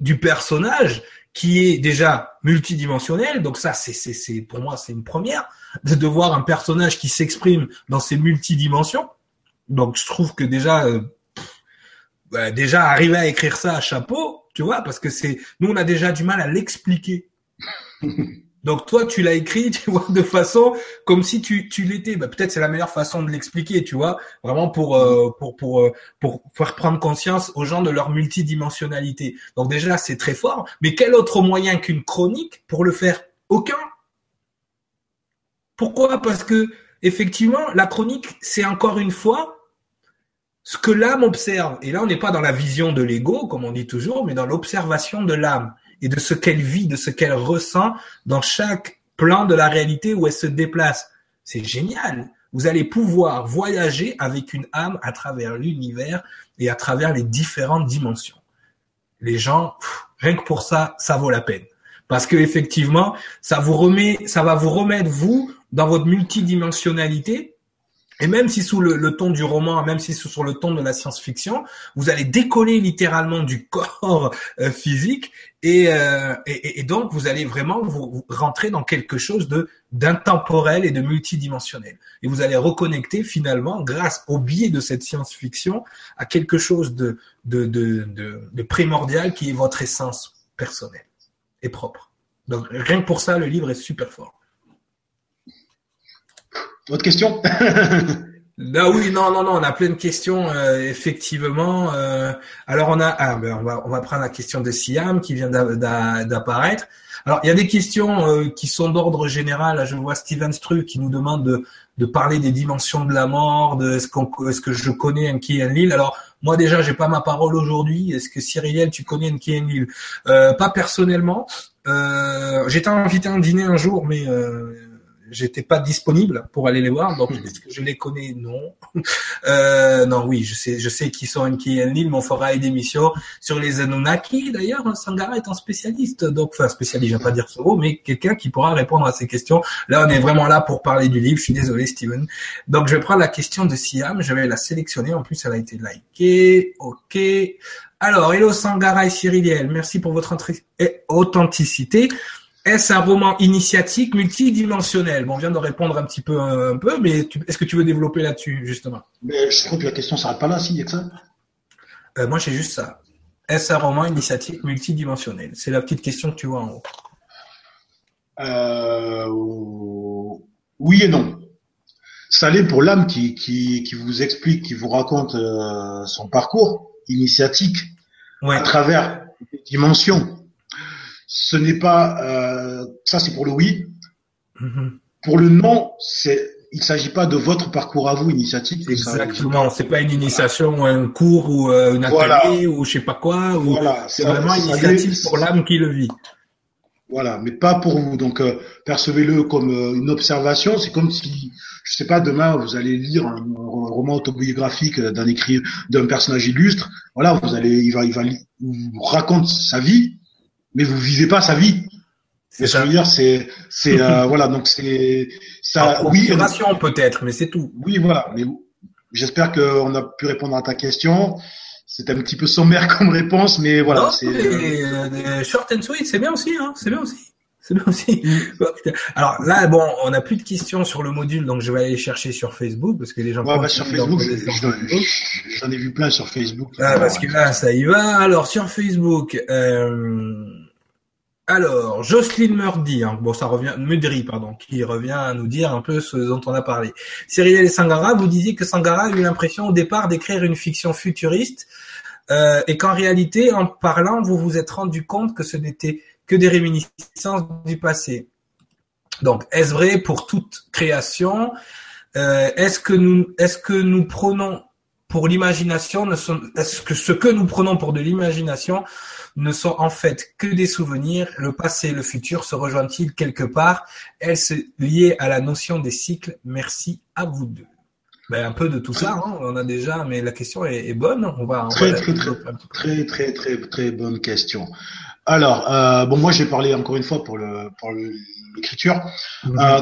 Speaker 1: du personnage qui est déjà multidimensionnel. Donc ça, c'est, c'est, c'est pour moi, c'est une première de, voir un personnage qui s'exprime dans ces multidimensions. Donc je trouve que déjà, euh, bah, déjà arriver à écrire ça à chapeau, tu vois, parce que c'est, nous on a déjà du mal à l'expliquer. Donc toi, tu l'as écrit, tu vois, de façon comme si tu, tu l'étais. Bah, peut-être c'est la meilleure façon de l'expliquer, tu vois, vraiment pour euh, pour pour euh, pour faire prendre conscience aux gens de leur multidimensionnalité. Donc déjà, c'est très fort. Mais quel autre moyen qu'une chronique pour le faire? Aucun. Pourquoi? Parce que effectivement, la chronique, c'est encore une fois ce que l'âme observe. Et là, on n'est pas dans la vision de l'ego, comme on dit toujours, mais dans l'observation de l'âme et de ce qu'elle vit, de ce qu'elle ressent dans chaque plan de la réalité où elle se déplace. C'est génial. Vous allez pouvoir voyager avec une âme à travers l'univers et à travers les différentes dimensions. Les gens, rien que pour ça, ça vaut la peine. Parce que effectivement, ça vous remet, ça va vous remettre vous dans votre multidimensionnalité et même si sous le, ton du roman, même si sous le ton de la science-fiction, vous allez décoller littéralement du corps euh, physique euh, et, et, donc vous allez vraiment vous, rentrer dans quelque chose de d'intemporel et de multidimensionnel. Et vous allez reconnecter finalement, grâce au biais de cette science-fiction, à quelque chose de, de, de, de, de primordial qui est votre essence personnelle et propre. Donc rien que pour ça, le livre est super fort.
Speaker 2: Autre question?
Speaker 1: Ah oui, non, non, non, on a plein de questions, euh, effectivement. Euh, alors on a, ah, ben on va, on va prendre la question de Siam qui vient d'apparaître. Alors il y a des questions euh, qui sont d'ordre général. je vois Steven Stru qui nous demande de, de parler des dimensions de la mort, de est-ce qu'on, est-ce que je connais Enki Enlil. Alors moi déjà, j'ai pas ma parole aujourd'hui. Est-ce que Cyriel, tu connais Enki Enlil euh, Pas personnellement. Euh, J'étais invité à un dîner un jour, mais j'étais pas disponible pour aller les voir. Donc, est-ce que je les connais? Non. Euh, non, oui, je sais, je sais qui sont Enki et Enlil, mais on fera une émission sur les Anunnaki. D'ailleurs, Sangara est un spécialiste, donc, enfin, spécialiste, je vais pas dire ce mot, mais quelqu'un qui pourra répondre à ces questions. Là, on est vraiment là pour parler du livre. Je suis désolé, Steven. Donc, je vais prendre la question de Siam. Je vais la sélectionner. En plus, elle a été likée. Ok. Alors, hello Sangara et Cyriliel. Merci pour votre authenticité. Est-ce un roman initiatique multidimensionnel? Bon, on vient de répondre un petit peu, un peu, mais est-ce que tu veux développer là-dessus justement?
Speaker 2: Mais Je crois que la question s'arrête pas là, si, il y a que ça.
Speaker 1: Euh, moi, j'ai juste ça. Est-ce un roman initiatique multidimensionnel? C'est la petite question que tu vois en haut.
Speaker 2: Euh, oui et non. Ça l'est pour l'âme qui, qui, qui, vous explique, qui vous raconte euh, son parcours initiatique à travers des dimensions. Ce n'est pas ça, c'est pour le oui. Mm-hmm. Pour le non, c'est il s'agit pas de votre parcours à vous initiatique.
Speaker 1: Exactement, c'est pas une initiation ou un cours ou euh, une atelier ou je sais pas quoi. Ou... Voilà, c'est vraiment une initiative pour l'âme qui le vit.
Speaker 2: Voilà, mais pas pour vous. Donc euh, percevez-le comme euh, une observation. C'est comme si, je sais pas, demain vous allez lire un, roman autobiographique d'un écrit d'un personnage illustre. Voilà, vous allez, il va, il va, vous raconte sa vie, mais vous vivez pas sa vie. C'est ça. dire, c'est, c'est, euh, voilà, donc c'est
Speaker 1: ça. oui, peut-être, mais c'est tout.
Speaker 2: Oui, voilà. Mais j'espère qu'on a pu répondre à ta question. C'est un petit peu sommaire comme réponse, mais voilà.
Speaker 1: c'est euh, short and sweet, c'est bien aussi, hein. C'est bien aussi. C'est bien aussi. Mm. Alors là, bon, on n'a plus de questions sur le module, donc je vais aller chercher sur Facebook parce que les gens.
Speaker 2: Ouais, bah, sur Facebook, j'en ai vu plein sur Facebook.
Speaker 1: Ah, parce que là, ça y va. Alors sur Facebook. Euh... Alors, Jocelyne Murdy, hein, bon, ça revient, Mudry, pardon, qui revient à nous dire un peu ce dont on a parlé. Cyril Sangara, vous disiez que Sangara a eu l'impression au départ d'écrire une fiction futuriste, euh, et qu'en réalité, en parlant, vous vous êtes rendu compte que ce n'était que des réminiscences du passé. Donc, est-ce vrai pour toute création? Euh, Est-ce que nous, est-ce que nous prenons pour l'imagination, est-ce que ce que nous prenons pour de l'imagination ne sont en fait que des souvenirs. Le passé et le futur se rejoignent-ils quelque part? Est-ce lié à la notion des cycles? Merci à vous deux. Ben, un peu de tout ça, hein. on a déjà, mais la question est, bonne. On va,
Speaker 2: très, très, très, très, très, très, bonne question. Alors, euh, bon, moi, j'ai parlé encore une fois pour le pour l'écriture. Euh,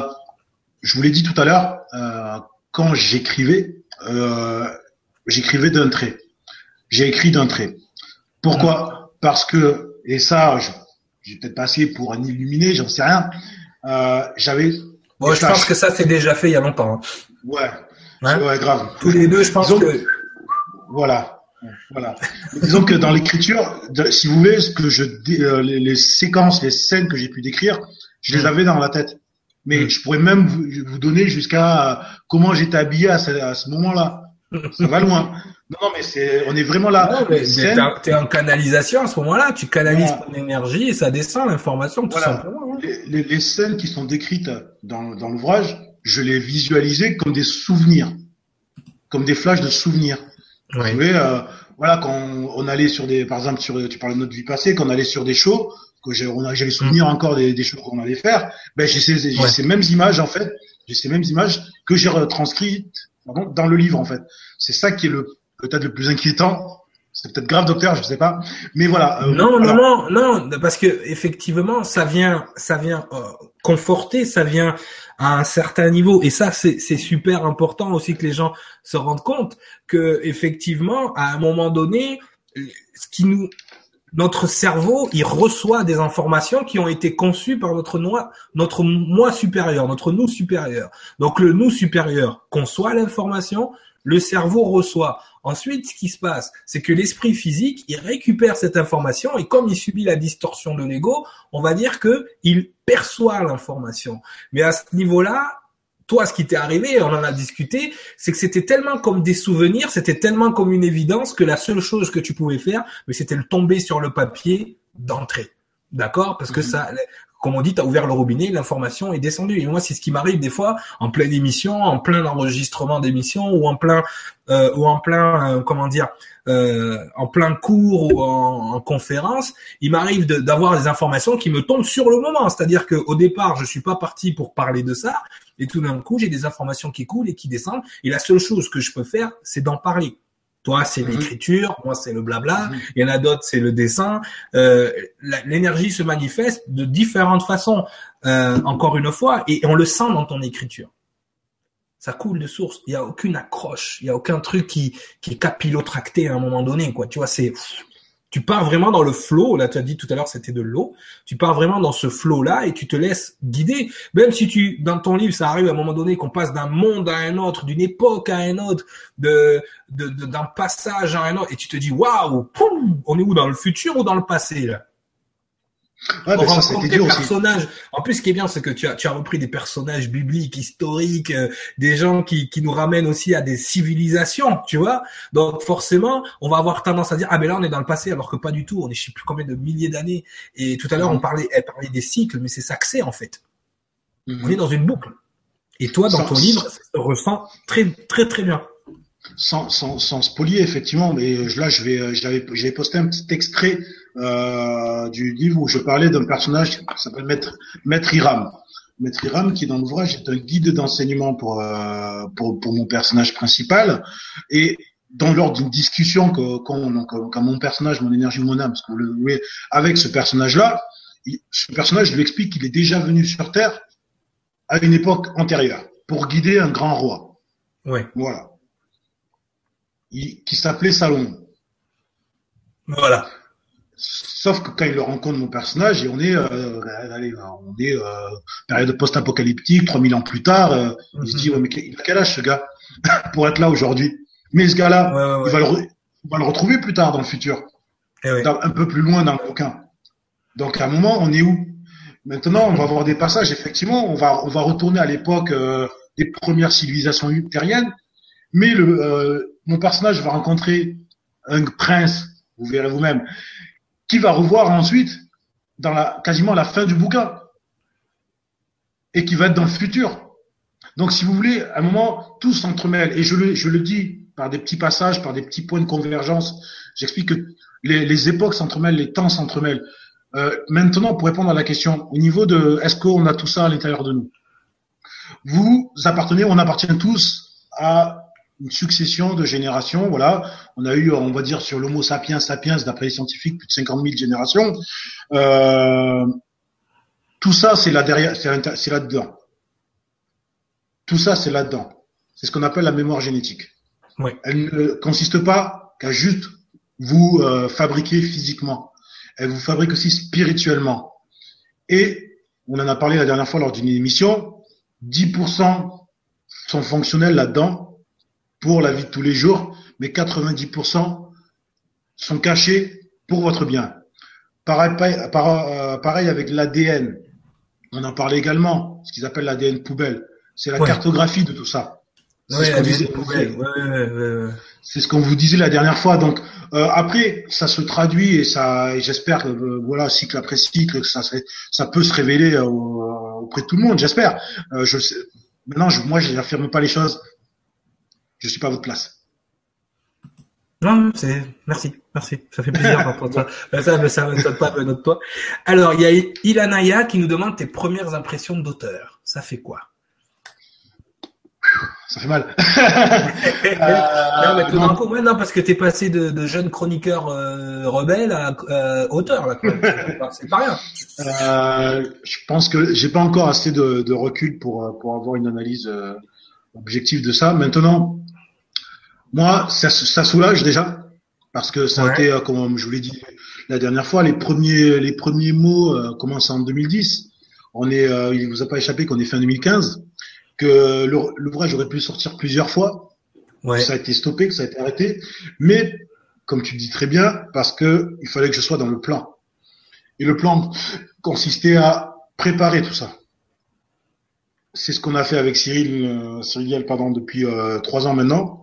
Speaker 2: je vous l'ai dit tout à l'heure, euh, quand j'écrivais, j'écrivais d'un trait. J'ai écrit d'un trait. Pourquoi? Parce que, et ça, j'ai peut-être passé pour un illuminé, j'en sais rien, euh, j'avais...
Speaker 1: Bon, je pense que ça, c'est déjà fait il y a longtemps. Hein.
Speaker 2: Ouais, ouais, grave.
Speaker 1: Tous les deux, je pense que...
Speaker 2: Voilà. Voilà. Disons que dans l'écriture, si vous voulez, ce que je, euh, les, séquences, les scènes que j'ai pu décrire, je les mm. avais dans la tête. Mais mm. je pourrais même vous, donner jusqu'à comment j'étais habillé à ce moment-là. Ça va loin. Non, non, mais c'est, on est vraiment là.
Speaker 1: Tu es en canalisation à ce moment-là. Tu canalises ton énergie et ça descend l'information tout simplement.
Speaker 2: Hein. Les, les, scènes qui sont décrites dans, dans l'ouvrage, je les visualisais comme des souvenirs, comme des flashs de souvenirs. Vous voyez, euh, voilà, quand on, allait sur des, par exemple, sur, tu parles de notre vie passée, quand on allait sur des shows, que j'ai, j'avais souvenir mm. encore des, des shows qu'on allait faire, ben j'ai ces, j'ai ces mêmes images en fait, j'ai ces mêmes images que j'ai retranscrites dans le livre en fait. C'est ça qui est le peut-être le plus inquiétant. C'est peut-être grave, docteur, je sais pas. Mais voilà.
Speaker 1: Euh, non, non, non, non, parce que effectivement, ça vient, ça vient euh, conforter, ça vient à un certain niveau, et ça, c'est super important aussi que les gens se rendent compte que effectivement, à un moment donné, ce qui nous, notre cerveau, il reçoit des informations qui ont été conçues par notre moi, notre moi supérieur, notre nous supérieur. Donc le nous supérieur conçoit l'information, le cerveau reçoit. Ensuite, ce qui se passe, c'est que l'esprit physique, il récupère cette information et comme il subit la distorsion de l'ego, on va dire que il perçoit l'information. Mais à ce niveau-là, toi, ce qui t'est arrivé, on en a discuté, c'est que c'était tellement comme des souvenirs, c'était tellement comme une évidence que la seule chose que tu pouvais faire, mais c'était le tomber sur le papier d'entrée. D'accord? Parce que mhm. ça, comme on dit, tu as ouvert le robinet, l'information est descendue. Et moi, c'est ce qui m'arrive des fois en pleine émission, en plein enregistrement d'émission ou en plein euh, ou en plein euh, comment dire euh, en plein cours ou en, conférence, il m'arrive d'avoir des informations qui me tombent sur le moment. C'est-à-dire qu'au départ, je suis pas parti pour parler de ça, et tout d'un coup, j'ai des informations qui coulent et qui descendent. Et la seule chose que je peux faire, c'est d'en parler. Toi, c'est mhm. l'écriture, moi, c'est le blabla. Mhm. Il y en a d'autres, c'est le dessin. Euh, L'énergie se manifeste de différentes façons, euh, encore une fois, et on le sent dans ton écriture. Ça coule de source. Il y a aucune accroche. Il y a aucun truc qui, qui est capillotracté à un moment donné, quoi. Tu vois, c'est Tu pars vraiment dans le flow. Là, tu as dit tout à l'heure, c'était de l'eau. Tu pars vraiment dans ce flow-là et tu te laisses guider. Même si tu, dans ton livre, ça arrive à un moment donné qu'on passe d'un monde à un autre, d'une époque à un autre, de, d'un passage à un autre, et tu te dis, waouh, on est où dans le futur ou dans le passé là? Ouais, on rencontre des personnages. En plus, ce qui est bien, c'est que tu as, tu as repris des personnages bibliques, historiques, euh, des gens qui, qui nous ramènent aussi à des civilisations, tu vois. Donc forcément, on va avoir tendance à dire ah mais là on est dans le passé, alors que pas du tout. On est je sais plus combien de milliers d'années. Et tout à l'heure on parlait, elle parlait des cycles, mais c'est ça que c'est en fait. Mhm. On est dans une boucle. Et toi, dans ton livre, ça se ressent très très très bien
Speaker 2: sans, sans, sans spolier effectivement, mais là je vais j'avais j'avais posté un petit extrait euh, du livre où je parlais d'un personnage qui s'appelle Maître Maître Iram. Maître Iram qui dans l'ouvrage est un guide d'enseignement pour, euh, pour pour mon personnage principal et dans lors d'une discussion que quand, quand, mon personnage, mon énergie, mon âme, parce que le, avec ce personnage-là, ce personnage lui explique qu'il est déjà venu sur Terre à une époque antérieure pour guider un grand roi.
Speaker 1: Ouais.
Speaker 2: Voilà qui s'appelait Salomon.
Speaker 1: Voilà.
Speaker 2: Sauf que quand il le rencontre mon personnage, et on est, euh, allez, on est euh, période post-apocalyptique, 3000 ans plus tard, euh, il se dit, mhm. ouais, mais il a quel âge ce gars pour être là aujourd'hui? Mais ce gars-là, il va le, on va le retrouver plus tard dans le futur,
Speaker 1: eh
Speaker 2: un peu plus loin dans le bouquin. Donc à un moment, on est où? Maintenant, on va avoir des passages. Effectivement, on va on va retourner à l'époque euh, des premières civilisations terriennes, mais le, euh, mon personnage va rencontrer un prince, vous verrez vous-même, qui va revoir ensuite dans la, quasiment la fin du bouquin et qui va être dans le futur. Donc, si vous voulez, à un moment, tout s'entremêle. Et je le, dis par des petits passages, par des petits points de convergence. J'explique que les, les époques s'entremêlent, les temps s'entremêlent. Euh, maintenant, pour répondre à la question, au niveau de est-ce qu'on a tout ça à l'intérieur de nous? Vous appartenez, on appartient tous à une succession de générations. Voilà, on a eu, on va dire, sur l'Homo sapiens sapiens, d'après les scientifiques, plus de 50 000 générations. Euh, tout ça, c'est là derrière, c'est là-dedans. Tout ça, c'est là-dedans. C'est ce qu'on appelle la mémoire génétique. Elle ne consiste pas qu'à juste vous euh, fabriquer physiquement. Elle vous fabrique aussi spirituellement. Et on en a parlé la dernière fois lors d'une émission. 10% sont fonctionnels là-dedans pour la vie de tous les jours, mais 90% sont cachés pour votre bien. Pareil, euh, pareil, avec l'ADN. On en parlait également, ce qu'ils appellent l'ADN poubelle. C'est la cartographie de tout ça.
Speaker 1: C'est
Speaker 2: ce qu'on vous disait la dernière fois. Donc euh, après, ça se traduit et ça, j'espère que euh, voilà cycle après cycle, ça, ça peut se révéler auprès de tout le monde. J'espère. je sais, maintenant, je, moi, je n'affirme pas les choses je suis pas à votre place.
Speaker 1: Non, c'est merci, merci. Ça fait plaisir d'entendre ça. Ben, ça, mais ça m'étonne pas notre toi. Alors, il y a Ilanaya qui nous demande tes premières impressions d'auteur. Ça fait quoi?
Speaker 2: Ça fait mal.
Speaker 1: non, mais tout d'un coup, non, parce que t'es passé de, de jeune chroniqueur euh, rebelle à euh, auteur, là. C'est pas rien.
Speaker 2: Euh, je pense que j'ai pas encore assez de, de, recul pour pour avoir une analyse euh, objective de ça. Maintenant, moi, ça, ça soulage déjà parce que ça a été, euh, comme je vous l'ai dit la dernière fois, les premiers les premiers mots euh, commencent en 2010. On est, euh, il vous a pas échappé qu'on est fin 2015, que l'ouvrage aurait pu sortir plusieurs fois.
Speaker 1: Ouais.
Speaker 2: Que ça a été stoppé, que ça a été arrêté, mais comme tu dis très bien, parce que il fallait que je sois dans le plan. Et le plan consistait à préparer tout ça. C'est ce qu'on a fait avec Cyril, euh, Cyril pardon, depuis euh, trois ans maintenant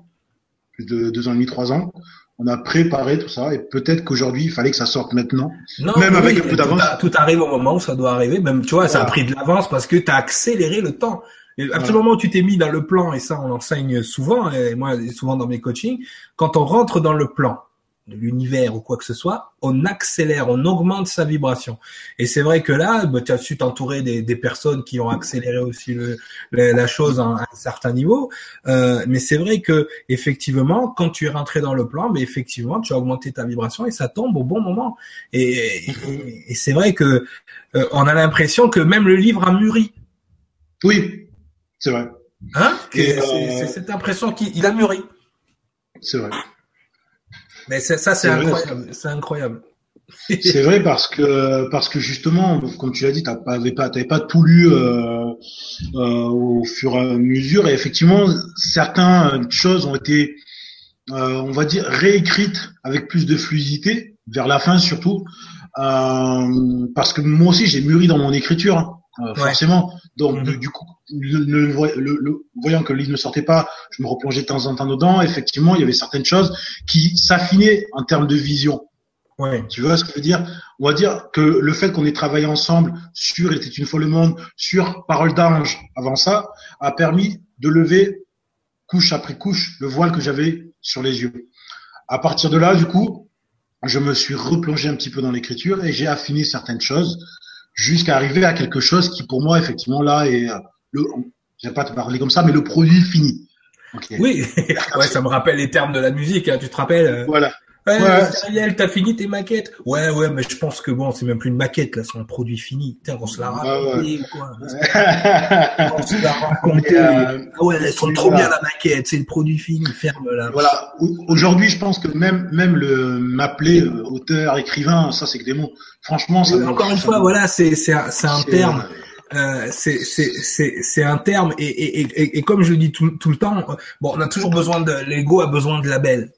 Speaker 2: de deux ans et demi, trois ans. On a préparé tout ça et peut-être qu'aujourd'hui il fallait que ça sorte maintenant.
Speaker 1: Non, même avec un peu d'avance. Tout, arrive au moment où ça doit arriver. Même tu vois, ça a pris de l'avance parce que tu as accéléré le temps. Et à moment où tu t'es mis dans le plan, et ça on enseigne souvent, et moi souvent dans mes coachings, quand on rentre dans le plan, de l'univers ou quoi que ce soit, on accélère, on augmente sa vibration. Et c'est vrai que là, bah, tu as su t'entourer des, des, personnes qui ont accéléré aussi le, la chose à un, certain niveau. Euh, mais c'est vrai que effectivement, quand tu es rentré dans le plan, mais effectivement, tu as augmenté ta vibration et ça tombe au bon moment. Et, et, c'est vrai que euh, on a l'impression que même le livre a mûri.
Speaker 2: Oui, c'est vrai.
Speaker 1: Hein? C'est euh, cette impression qu'il a mûri.
Speaker 2: C'est vrai.
Speaker 1: Mais ça, c'est incroyable. C'est incroyable.
Speaker 2: c'est vrai parce que parce que justement, comme tu l'as dit, tu n'avais pas, t'avais pas tout lu euh, euh, au fur et à mesure, et effectivement, certaines choses ont été, euh, on va dire, réécrites avec plus de fluidité vers la fin surtout, euh, parce que moi aussi j'ai mûri dans mon écriture, hein, forcément. Donc mm-hmm. du coup, le, voyant que le livre ne sortait pas, je me replongeais de temps en temps dedans. Effectivement, il y avait certaines choses qui s'affinaient en termes de vision. Ouais. Tu vois ce que je veux dire? On va dire que le fait qu'on ait travaillé ensemble sur était une fois le monde, sur Parole d'ange avant ça, a permis de lever couche après couche le voile que j'avais sur les yeux. À partir de là, du coup, je me suis replongé un petit peu dans l'écriture et j'ai affiné certaines choses jusqu'à arriver à quelque chose qui pour moi effectivement là est euh, le j'ai pas te parler comme ça mais le produit fini.
Speaker 1: Oui, ouais, ça me rappelle les termes de la musique, hein, tu te rappelles euh,
Speaker 2: Voilà.
Speaker 1: Ouais, ouais. t'as fini tes maquettes? Ouais, ouais, mais je pense que bon, c'est même plus une maquette, là, c'est un produit fini. Tiens, on se l'a raconté ou quoi. on se l'a raconté. Euh, ouais, elles sont trop bien la maquette, c'est le produit fini, ferme là.
Speaker 2: Voilà. Aujourd'hui, je pense que même, même le m'appeler euh, auteur, écrivain, ça c'est que des mots. Franchement, ça.
Speaker 1: encore une fois, voilà, c'est, c'est, c'est un terme. Euh, c'est un terme et, et, et, et, comme je le dis tout, tout le temps bon on a toujours besoin de l'ego a besoin de label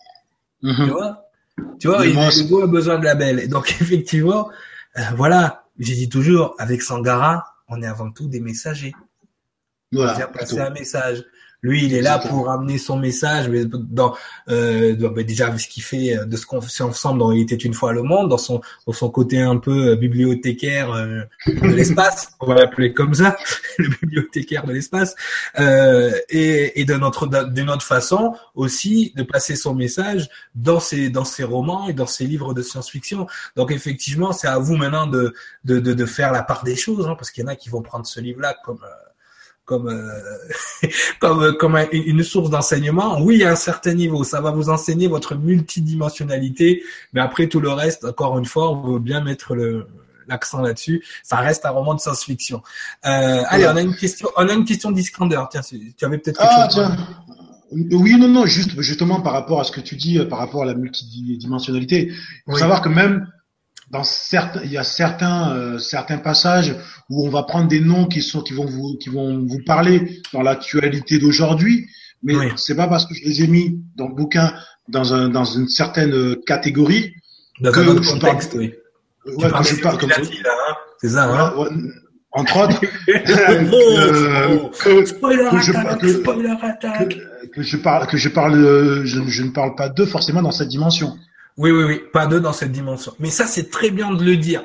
Speaker 1: mm tu vois? Tu vois, il, a besoin de label. Et donc effectivement, euh, voilà, j'ai dit toujours, avec Sangara, on est avant tout des messagers. Voilà, on va passer un message. Lui, il est là pour amener son message, mais dans euh, bah, déjà ce qu'il fait, euh, de ce qu'on fait ensemble dans Il était une fois le monde, dans son dans son côté un peu euh, bibliothécaire euh, de l'espace, on va l'appeler comme ça, le bibliothécaire de l'espace, euh, et, et d'une autre d'une autre façon aussi de passer son message dans ses dans ses romans et dans ses livres de science-fiction. Donc effectivement, c'est à vous maintenant de de, de de, faire la part des choses, hein, parce qu'il y en a qui vont prendre ce livre-là comme comme euh, comme comme une source d'enseignement. Oui, à un certain niveau, ça va vous enseigner votre multidimensionnalité, mais après tout le reste, encore une fois, on veut bien mettre le l'accent là-dessus. Ça reste un roman de science-fiction. Euh, allez, on a une question, on a une question d'Iskander. Tiens, tu avais peut-être ah, chose. Tiens.
Speaker 2: Oui, non, non, juste justement par rapport à ce que tu dis, par rapport à la multidimensionnalité. Il faut savoir que même dans certains, il y a certains, euh, certains passages où on va prendre des noms qui sont, qui vont vous, qui vont vous parler dans l'actualité d'aujourd'hui, mais c'est pas parce que je les ai mis dans le bouquin dans un, dans une certaine catégorie
Speaker 1: dans que un autre contexte, oui.
Speaker 2: Ouais, que je parle comme ça.
Speaker 1: Hein c'est ça, hein ouais,
Speaker 2: entre autres,
Speaker 1: euh, que, je, que,
Speaker 2: je parle, que je parle, je, je ne parle pas d'eux forcément dans cette dimension.
Speaker 1: Oui, oui, oui, pas deux dans cette dimension. Mais ça, c'est très bien de le dire.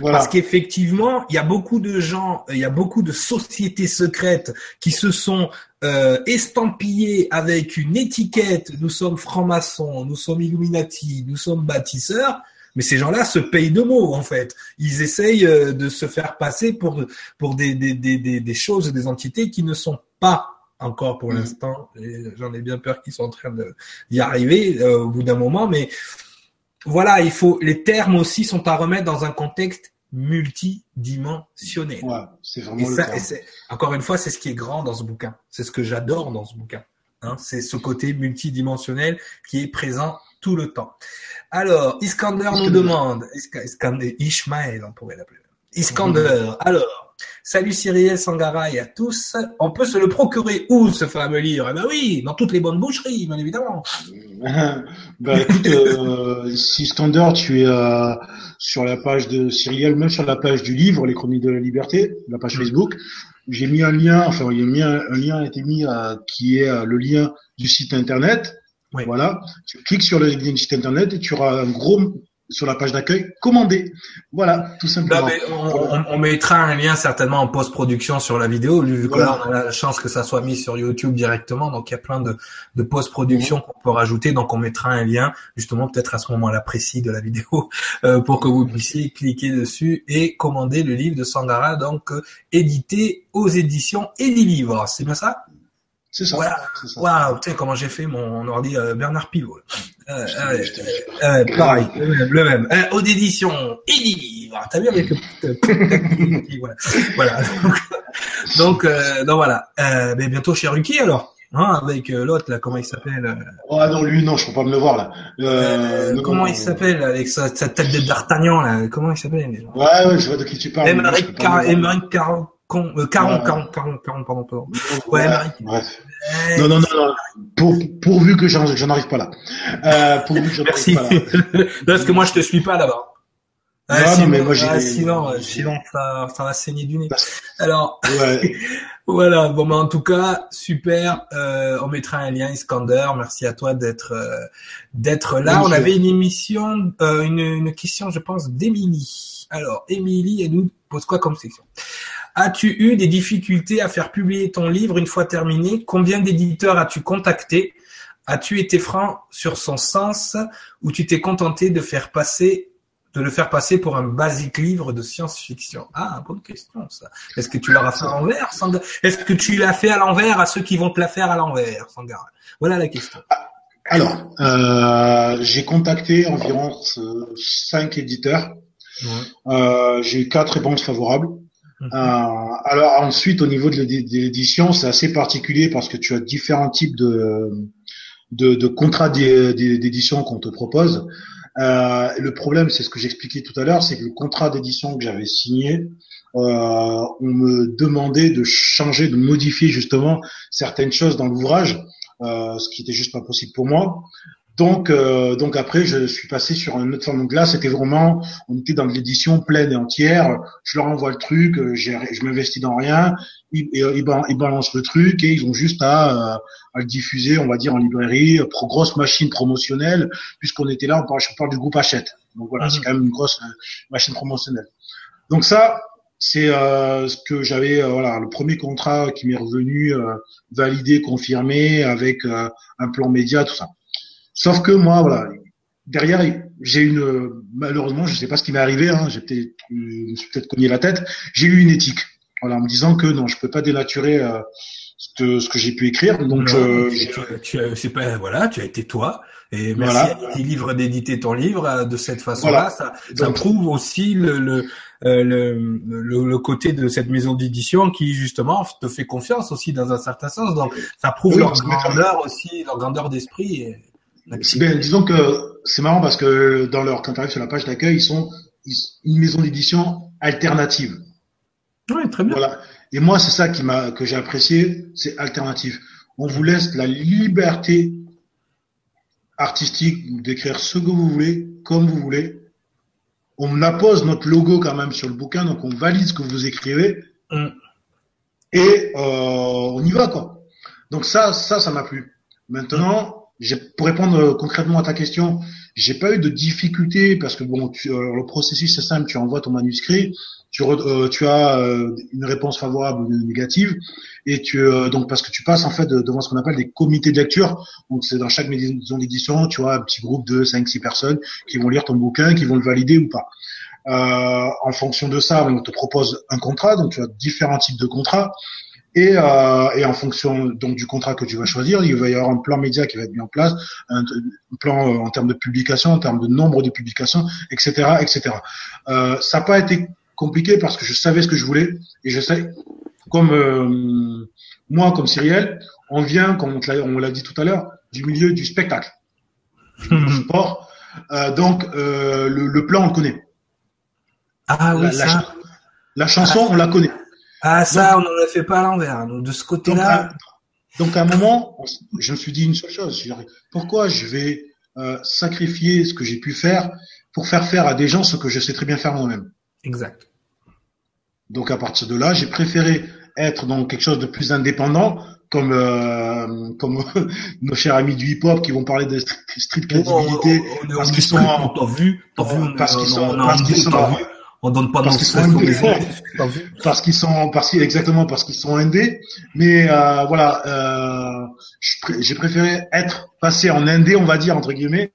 Speaker 1: Parce qu'effectivement, il y a beaucoup de gens, il y a beaucoup de sociétés secrètes qui se sont euh, estampillées avec une étiquette. Nous sommes francs-maçons, nous sommes Illuminati, nous sommes bâtisseurs. Mais ces gens-là se payent de mots en fait. Ils essayent euh, de se faire passer pour pour des des des des choses, des entités qui ne sont pas encore pour mm. l'instant. J'en ai bien peur qu'ils soient en train d'y arriver euh, au bout d'un moment. Mais voilà, il faut les termes aussi sont à remettre dans un contexte multidimensionnel.
Speaker 2: Ouais, c'est vraiment le
Speaker 1: encore une fois, c'est ce qui est grand dans ce bouquin. C'est ce que j'adore dans ce bouquin. Hein, c'est ce côté multidimensionnel qui est présent tout le temps. Alors, Iskander, nous demande, Iskander, Ishmael, on pourrait l'appeler. Iskander, mm. alors, Salut Cyril Sangara et à tous. On peut se le procurer où ce fameux livre? Eh ben oui, dans toutes les bonnes boucheries, bien évidemment.
Speaker 2: bah écoute, euh, si Standard, tu es euh, sur la page de Cyril, même sur la page du livre, Les Chroniques de la Liberté, la page mm. Facebook, j'ai mis un lien, enfin il y a mis un, lien a été mis euh, qui est le lien du site internet. Voilà, tu cliques sur le lien du site internet et tu auras un gros sur la page d'accueil, commander. Voilà, tout simplement.
Speaker 1: on, mettra un lien certainement en post-production sur la vidéo, vu que là on a la chance que ça soit mis sur YouTube directement, donc il y a plein de, de post-production qu'on peut rajouter, donc on mettra un lien justement peut-être à ce moment-là précis de la vidéo euh, pour que vous puissiez cliquer dessus et commander le livre de Sangara, donc euh, édité aux éditions et Livres. C'est bien ça?
Speaker 2: C'est ça.
Speaker 1: Waouh, tu sais comment j'ai fait mon ordi euh, Bernard Pivot. Euh, euh, euh, pareil, le même. Le même. Euh, Haute édition, livre. T'as vu avec le voilà. voilà. Donc, donc, donc voilà. mais bientôt chez Ruki alors. Hein, avec euh, l'autre là, comment il s'appelle
Speaker 2: Oh non, lui non, je peux pas me le voir là.
Speaker 1: Euh, comment il s'appelle avec sa, sa, tête de d'Artagnan là Comment il s'appelle
Speaker 2: Ouais, ouais, je vois de qui tu parles.
Speaker 1: Émeric Caron, Caron, Caron, Caron, Caron, pardon, pardon. Ouais,
Speaker 2: Bref. Non, non, non, non. Pour, pourvu que j'en, j'en arrive pas là. Euh, pourvu que j'en
Speaker 1: Merci.
Speaker 2: arrive pas là.
Speaker 1: non, parce que moi je te suis pas là-bas. Ah,
Speaker 2: non,
Speaker 1: sinon,
Speaker 2: mais moi, j'ai-
Speaker 1: ah, sinon, euh, sinon ça, ça va saigner du nez.
Speaker 2: Bah,
Speaker 1: Alors,
Speaker 2: Ouais.
Speaker 1: voilà. Bon, mais en tout cas, super. Euh, on mettra un lien, Iskander. Merci à toi d'être euh, d'être là. On avait une émission, euh, une, une question, je pense, d'Émilie. Alors, Émilie, elle nous pose quoi comme question? As-tu eu des difficultés à faire publier ton livre une fois terminé? Combien d'éditeurs as-tu contacté? As-tu été franc sur son sens ou tu t'es contenté de faire passer de le faire passer pour un basique livre de science-fiction? Ah, bonne question ça. Est-ce que tu l'auras fait à l'envers Est-ce que tu l'as fait à l'envers à ceux qui vont te la faire à l'envers, Voilà la question.
Speaker 2: Alors, euh, j'ai contacté environ euh, cinq éditeurs. Euh, j'ai eu quatre réponses favorables.
Speaker 1: Mhm.
Speaker 2: Euh, alors ensuite, au niveau de l'édi- de l'édition, c'est assez particulier parce que tu as différents types de de, de contrats d'é- d'é- d'édition qu'on te propose. Euh, le problème, c'est ce que j'expliquais tout à l'heure, c'est que le contrat d'édition que j'avais signé, euh, on me demandait de changer, de modifier justement certaines choses dans l'ouvrage, euh, ce qui était juste pas possible pour moi. Donc, euh, donc après, je suis passé sur une autre forme. Donc là, c'était vraiment, on était dans de l'édition pleine et entière. Je leur envoie le truc, euh, je m'investis dans rien. Ils, euh, ils, ils balancent le truc et ils ont juste à, euh, à le diffuser, on va dire en librairie, pro grosse machine promotionnelle. Puisqu'on était là, on parle, je parle du groupe Hachette. Donc voilà, c'est quand même une grosse machine promotionnelle. Donc ça, c'est euh, ce que j'avais, euh, voilà, le premier contrat qui m'est revenu euh, validé, confirmé avec euh, un plan média, tout ça. Sauf que moi, voilà, derrière, j'ai une, malheureusement, je sais pas ce qui m'est arrivé, hein, j'ai peut-être, je me suis peut-être cogné la tête, j'ai eu une éthique, voilà, en me disant que non, je peux pas dénaturer euh, ce que, ce que j'ai pu écrire, donc
Speaker 1: Non,
Speaker 2: euh,
Speaker 1: tu- tu, c'est pas voilà, tu as été toi et merci
Speaker 2: Voilà.
Speaker 1: à tes livres d'éditer ton livre euh, de cette façon-là.
Speaker 2: Voilà.
Speaker 1: Ça, ça
Speaker 2: Donc-
Speaker 1: prouve aussi le le, euh, le le le côté de cette maison d'édition qui justement te fait confiance aussi dans un certain sens. Donc ça prouve
Speaker 2: Oui,
Speaker 1: leur grandeur aussi, leur grandeur d'esprit. Et...
Speaker 2: Bien, disons que c'est marrant parce que dans leur, quand tu arrives sur la page d'accueil, ils sont ils- une maison d'édition alternative.
Speaker 1: Oui, très bien.
Speaker 2: Voilà. Et moi, c'est ça qui m'a, que j'ai apprécié, c'est alternatif. On vous laisse la liberté artistique d'écrire ce que vous voulez, comme vous voulez. On appose notre logo quand même sur le bouquin, donc on valide ce que vous écrivez
Speaker 1: Mm.
Speaker 2: et euh, on y va quoi. Donc ça, ça, ça m'a plu. Maintenant, pour répondre euh, concrètement à ta question, j'ai pas eu de difficulté parce que bon, tu, euh, le processus c'est simple, tu envoies ton manuscrit, tu, euh, tu as euh, une réponse favorable ou négative, et tu euh, donc parce que tu passes en fait de- devant ce qu'on appelle des comités de lecture. Donc c'est dans chaque maison d'édition, tu as un petit groupe de 5-6 personnes qui vont lire ton bouquin, qui vont le valider ou pas. Euh, en fonction de ça, on te propose un contrat, donc tu as différents types de contrats. Et, euh, et en fonction donc du contrat que tu vas choisir, il va y avoir un plan média qui va être mis en place, un, un plan euh, en termes de publication, en termes de nombre de publications, etc., etc. Euh, ça n'a pas été compliqué parce que je savais ce que je voulais et je sais, comme euh, moi, comme Cyriel, on vient, comme on l'a- dit tout à l'heure, du milieu du spectacle, du sport. Euh, donc euh, le, le plan, on le connaît.
Speaker 1: Ah oui,
Speaker 2: La, la
Speaker 1: ça.
Speaker 2: ch- la chanson, on la connaît.
Speaker 1: Ah ça, on n'en a fait pas à l'envers. nous, De ce
Speaker 2: Donc,
Speaker 1: côté-là.
Speaker 2: donc à un moment, je me suis dit une seule chose. pourquoi je vais euh, sacrifier ce que j'ai pu faire pour faire faire à des gens ce que je sais très bien faire moi-même?
Speaker 1: Exact.
Speaker 2: Donc à partir de là, j'ai préféré être dans quelque chose de plus indépendant, comme euh, comme nos chers amis du hip-hop qui vont parler de street, crédibilité,
Speaker 1: Oh, on,
Speaker 2: parce qu'ils sont en-
Speaker 1: vu?
Speaker 2: Parce qu'ils sont-
Speaker 1: on, on,
Speaker 2: parce qu'ils
Speaker 1: on-
Speaker 2: sont-
Speaker 1: on donne pas
Speaker 2: parce qu'ils sont indés. parce qu'ils sont parce qu'ils- exactement parce qu'ils sont indés mais euh, voilà euh, j'ai préféré être passé en indé on va dire entre guillemets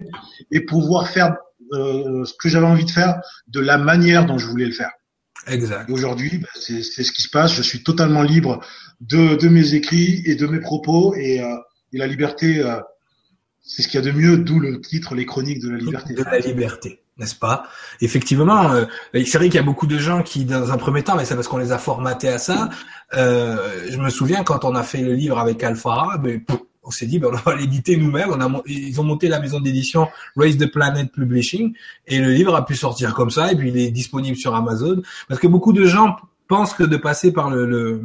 Speaker 2: et pouvoir faire euh, ce que j'avais envie de faire de la manière dont je voulais le faire
Speaker 1: Exact.
Speaker 2: aujourd'hui bah, c'est c'est ce qui se passe je suis totalement libre de de mes écrits et de mes propos et, euh, et la liberté euh, c'est ce qu'il y a de mieux d'où le titre les chroniques de la liberté
Speaker 1: De la liberté. N'est-ce pas? Effectivement, euh, c'est vrai qu'il y a beaucoup de gens qui, dans un premier temps, mais c'est parce qu'on les a formatés à ça. Euh, je me souviens quand on a fait le livre avec Alpha, mais on s'est dit, ben, on va l'éditer nous-mêmes. On ils ont monté la maison d'édition Raise the Planet Publishing et le livre a pu sortir comme ça et puis il est disponible sur Amazon parce que beaucoup de gens pensent que de passer par le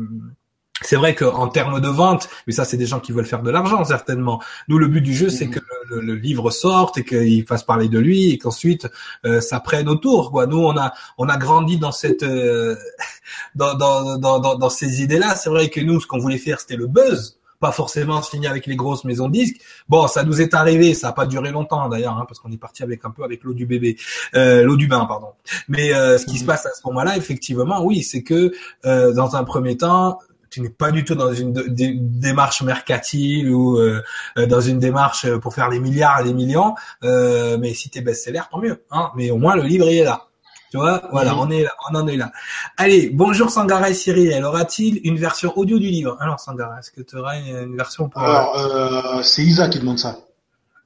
Speaker 1: c'est vrai qu'en termes de vente, mais ça c'est des gens qui veulent faire de l'argent certainement. Nous le but du jeu c'est mmh. que le, le, livre sorte et qu'il fasse parler de lui et qu'ensuite euh, ça prenne autour. Quoi. Nous on a on a grandi dans cette euh, dans, dans, dans, dans, ces idées là. C'est vrai que nous ce qu'on voulait faire c'était le buzz pas forcément signer avec les grosses maisons de disques. Bon, ça nous est arrivé, ça a pas duré longtemps d'ailleurs, hein, parce qu'on est parti avec un peu avec l'eau du bébé, euh, l'eau du bain, pardon. Mais euh, ce qui se mmh. passe à ce moment-là, effectivement, oui, c'est que euh, dans un premier temps, tu n'es pas du tout dans une démarche mercantile ou euh, euh, dans une démarche pour faire des milliards et des millions. Euh, mais si t'es best-seller, tant mieux. Hein mais au moins le livre il est là. Tu vois, voilà, mhm. on est là, on en est là. Allez, bonjour Sangara et Cyril. Aura-t-il une version audio du livre? Alors Sangara, est-ce que tu auras une version
Speaker 2: pour Alors, euh, c'est Isa qui demande ça.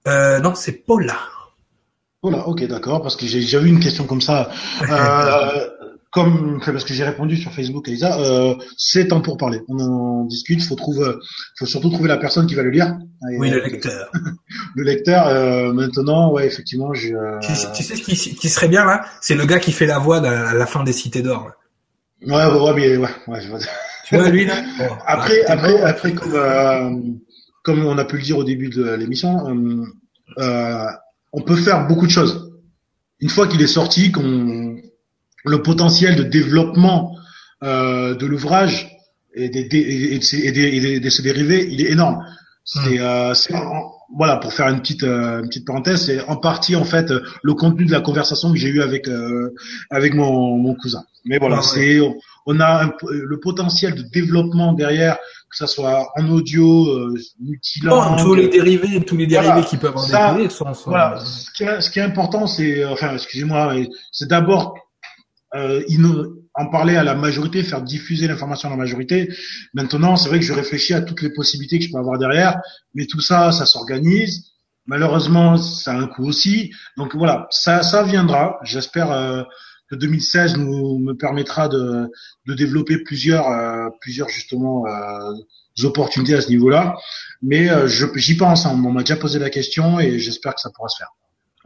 Speaker 1: Euh, non, c'est Paula.
Speaker 2: Paula, ok, d'accord, parce que j'ai déjà eu une question comme ça. Euh, comme parce que j'ai répondu sur Facebook à Isa, euh, c'est temps pour parler. On en discute. Faut trouver, faut surtout trouver la personne qui va le lire.
Speaker 1: oui, le lecteur.
Speaker 2: le lecteur. Euh, maintenant, ouais, effectivement, je.
Speaker 1: Tu, sais ce qui, qui, serait bien là? C'est le gars qui fait la voix à la fin des Cités d'Or.
Speaker 2: Ouais, ouais, mais ouais, ouais. Je vois.
Speaker 1: Tu vois lui là?
Speaker 2: Après, après, après, comme, euh, comme on a pu le dire au début de l'émission, euh, euh, on peut faire beaucoup de choses. Une fois qu'il est sorti, qu'on le potentiel de développement euh, de l'ouvrage et, des, et, et, de ses dérivés, il est énorme. C'est, hmm. euh, voilà, pour faire une petite euh, une petite parenthèse, c'est en partie en fait le contenu de la conversation que j'ai eu avec euh, avec mon, mon cousin. Mais voilà, c'est on a le potentiel de développement derrière, que ça soit en audio, euh, multilangue.
Speaker 1: tous les dérivés, tous les dérivés qui peuvent en découler sont,
Speaker 2: Voilà, ce qui est, ce qui est important, c'est enfin, excusez-moi, c'est d'abord euh, en parler à la majorité, faire diffuser l'information à la majorité. Maintenant, c'est vrai que je réfléchis à toutes les possibilités que je peux avoir derrière, mais tout ça, ça s'organise. Malheureusement, ça a un coût aussi. Donc voilà, ça, ça viendra. J'espère euh, que 2016 nous me permettra de, de développer plusieurs, euh, plusieurs justement euh, opportunités à ce niveau-là. Mais euh, j'y pense. Hein. On m'a déjà posé la question et j'espère que ça pourra se faire.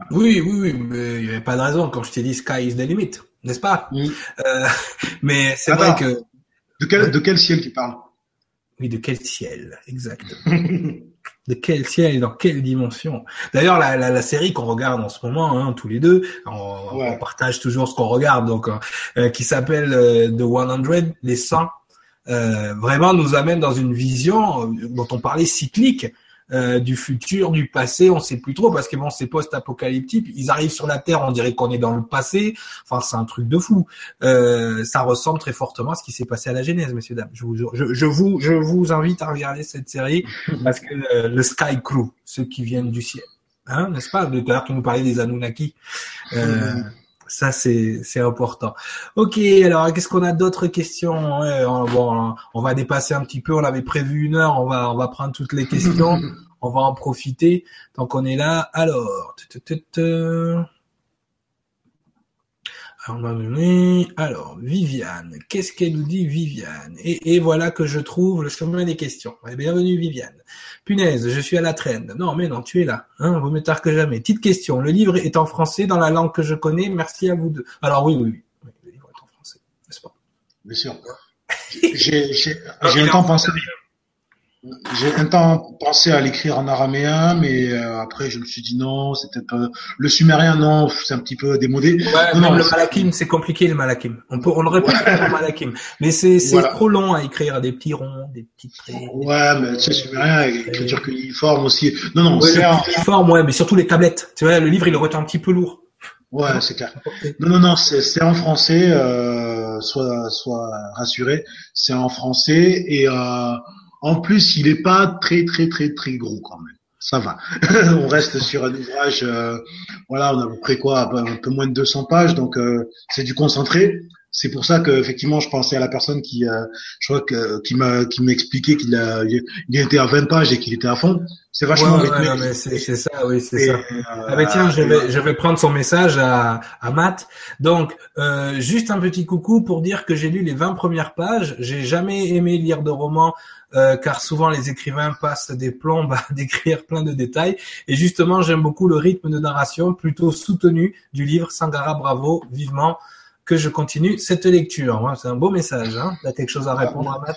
Speaker 1: Oui, oui, oui, mais il n'y avait pas de raison quand je t'ai dit sky is the limit n'est-ce pas? Euh, Mais c'est vrai que
Speaker 2: de quel de quel ciel tu parles?
Speaker 1: Oui, de quel ciel, exact. de quel ciel et dans quelle dimension? D'ailleurs, la, la, la, série qu'on regarde en ce moment, hein, tous les deux, on, on partage toujours ce qu'on regarde, donc euh, qui s'appelle euh, The 100, les 100, euh, vraiment nous amène dans une vision euh, dont on parlait cyclique euh, du futur, du passé, on sait plus trop parce que bon, c'est post-apocalyptique. Ils arrivent sur la Terre, on dirait qu'on est dans le passé. Enfin, c'est un truc de fou. Euh, ça ressemble très fortement à ce qui s'est passé à la Genèse, messieurs dames. Je vous, je, je vous, je vous invite à regarder cette série parce que euh, le Sky Crew, ceux qui viennent du ciel, hein, n'est-ce pas? Tout à l'heure, tu nous parlais des Anunnaki. Euh, ça, c'est, c'est important. Ok, alors qu'est-ce qu'on a d'autres questions? Bon, On va dépasser un petit peu. On avait prévu une heure. On va, on va prendre toutes les questions. on va en profiter tant qu'on est là. Alors, alors, Viviane, qu'est-ce qu'elle nous dit, Viviane? Et, et, voilà que je trouve le chemin des questions. Bienvenue, Viviane. Punaise, je suis à la traîne. Non, mais non, tu es là. Hein, vaut mieux tard que jamais. Petite question. Le livre est en français dans la langue que je connais. Merci à vous deux. Alors oui, oui, oui. le livre est en français, n'est-ce pas?
Speaker 2: Bien sûr. J'ai un temps pensé. J'ai un temps pensé à l'écrire en araméen, mais euh, après je me suis dit non, c'est peut-être le sumérien, non, c'est un petit peu démodé.
Speaker 1: Ouais, non, le malakim, c'est compliqué le malakim. On peut, on aurait pu faire le malakim, mais c'est c'est trop long à écrire des petits ronds, des petits traits.
Speaker 2: Ouais, mais tu sais, sumérien, écriture cunéiforme aussi. Non, non,
Speaker 1: c'est cunéiforme, ouais, mais surtout les tablettes. Tu vois, le livre il aurait été un petit peu lourd.
Speaker 2: Ouais, c'est clair. Non, non, non, c'est en français. Euh, soit, soit rassuré, c'est en français et. Euh, en plus, il est pas très très très très gros quand même. Ça va. on reste sur un ouvrage, euh, voilà, on a à peu près quoi, un peu moins de 200 pages, donc euh, c'est du concentré. C'est pour ça que effectivement je pensais à la personne qui, euh, je crois que qui m'a qui m'expliquait qu'il a il était à 20 pages et qu'il était à fond. C'est vachement
Speaker 1: ouais, ouais, mais c'est, c'est ça, oui, c'est ça. Euh, ah ben tiens, je vais je vais prendre son message à à Matt. Donc euh, juste un petit coucou pour dire que j'ai lu les 20 premières pages. J'ai jamais aimé lire de romans euh, car souvent les écrivains passent des plombes à décrire plein de détails. Et justement, j'aime beaucoup le rythme de narration plutôt soutenu du livre Sangara Bravo, vivement que je continue cette lecture. Hein. C'est un beau message. Hein tu as quelque chose à répondre à Matt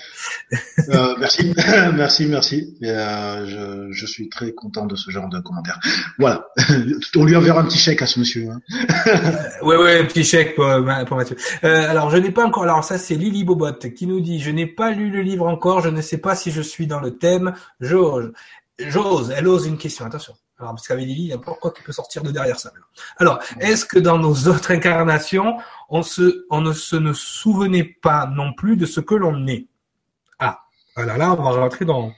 Speaker 2: euh, Merci, merci, merci. Euh, je, je, suis très content de ce genre de commentaires. Voilà. On lui enverra un petit chèque à ce monsieur. Hein.
Speaker 1: oui, oui, un petit chèque pour, pour Mathieu. Euh, alors, je n'ai pas encore. Alors, ça, c'est Lily Bobot qui nous dit :« Je n'ai pas lu le livre encore. Je ne sais pas si je suis dans le thème. J'ose. J'ose. Elle ose une question. Attention. Alors, parce qu'avec Lily, il y a pas quoi qui peut sortir de derrière ça. Alors, est-ce que dans nos autres incarnations, on, se, on ne se ne souvenait pas non plus de ce que l'on est. Ah, voilà, là, on va rentrer dans...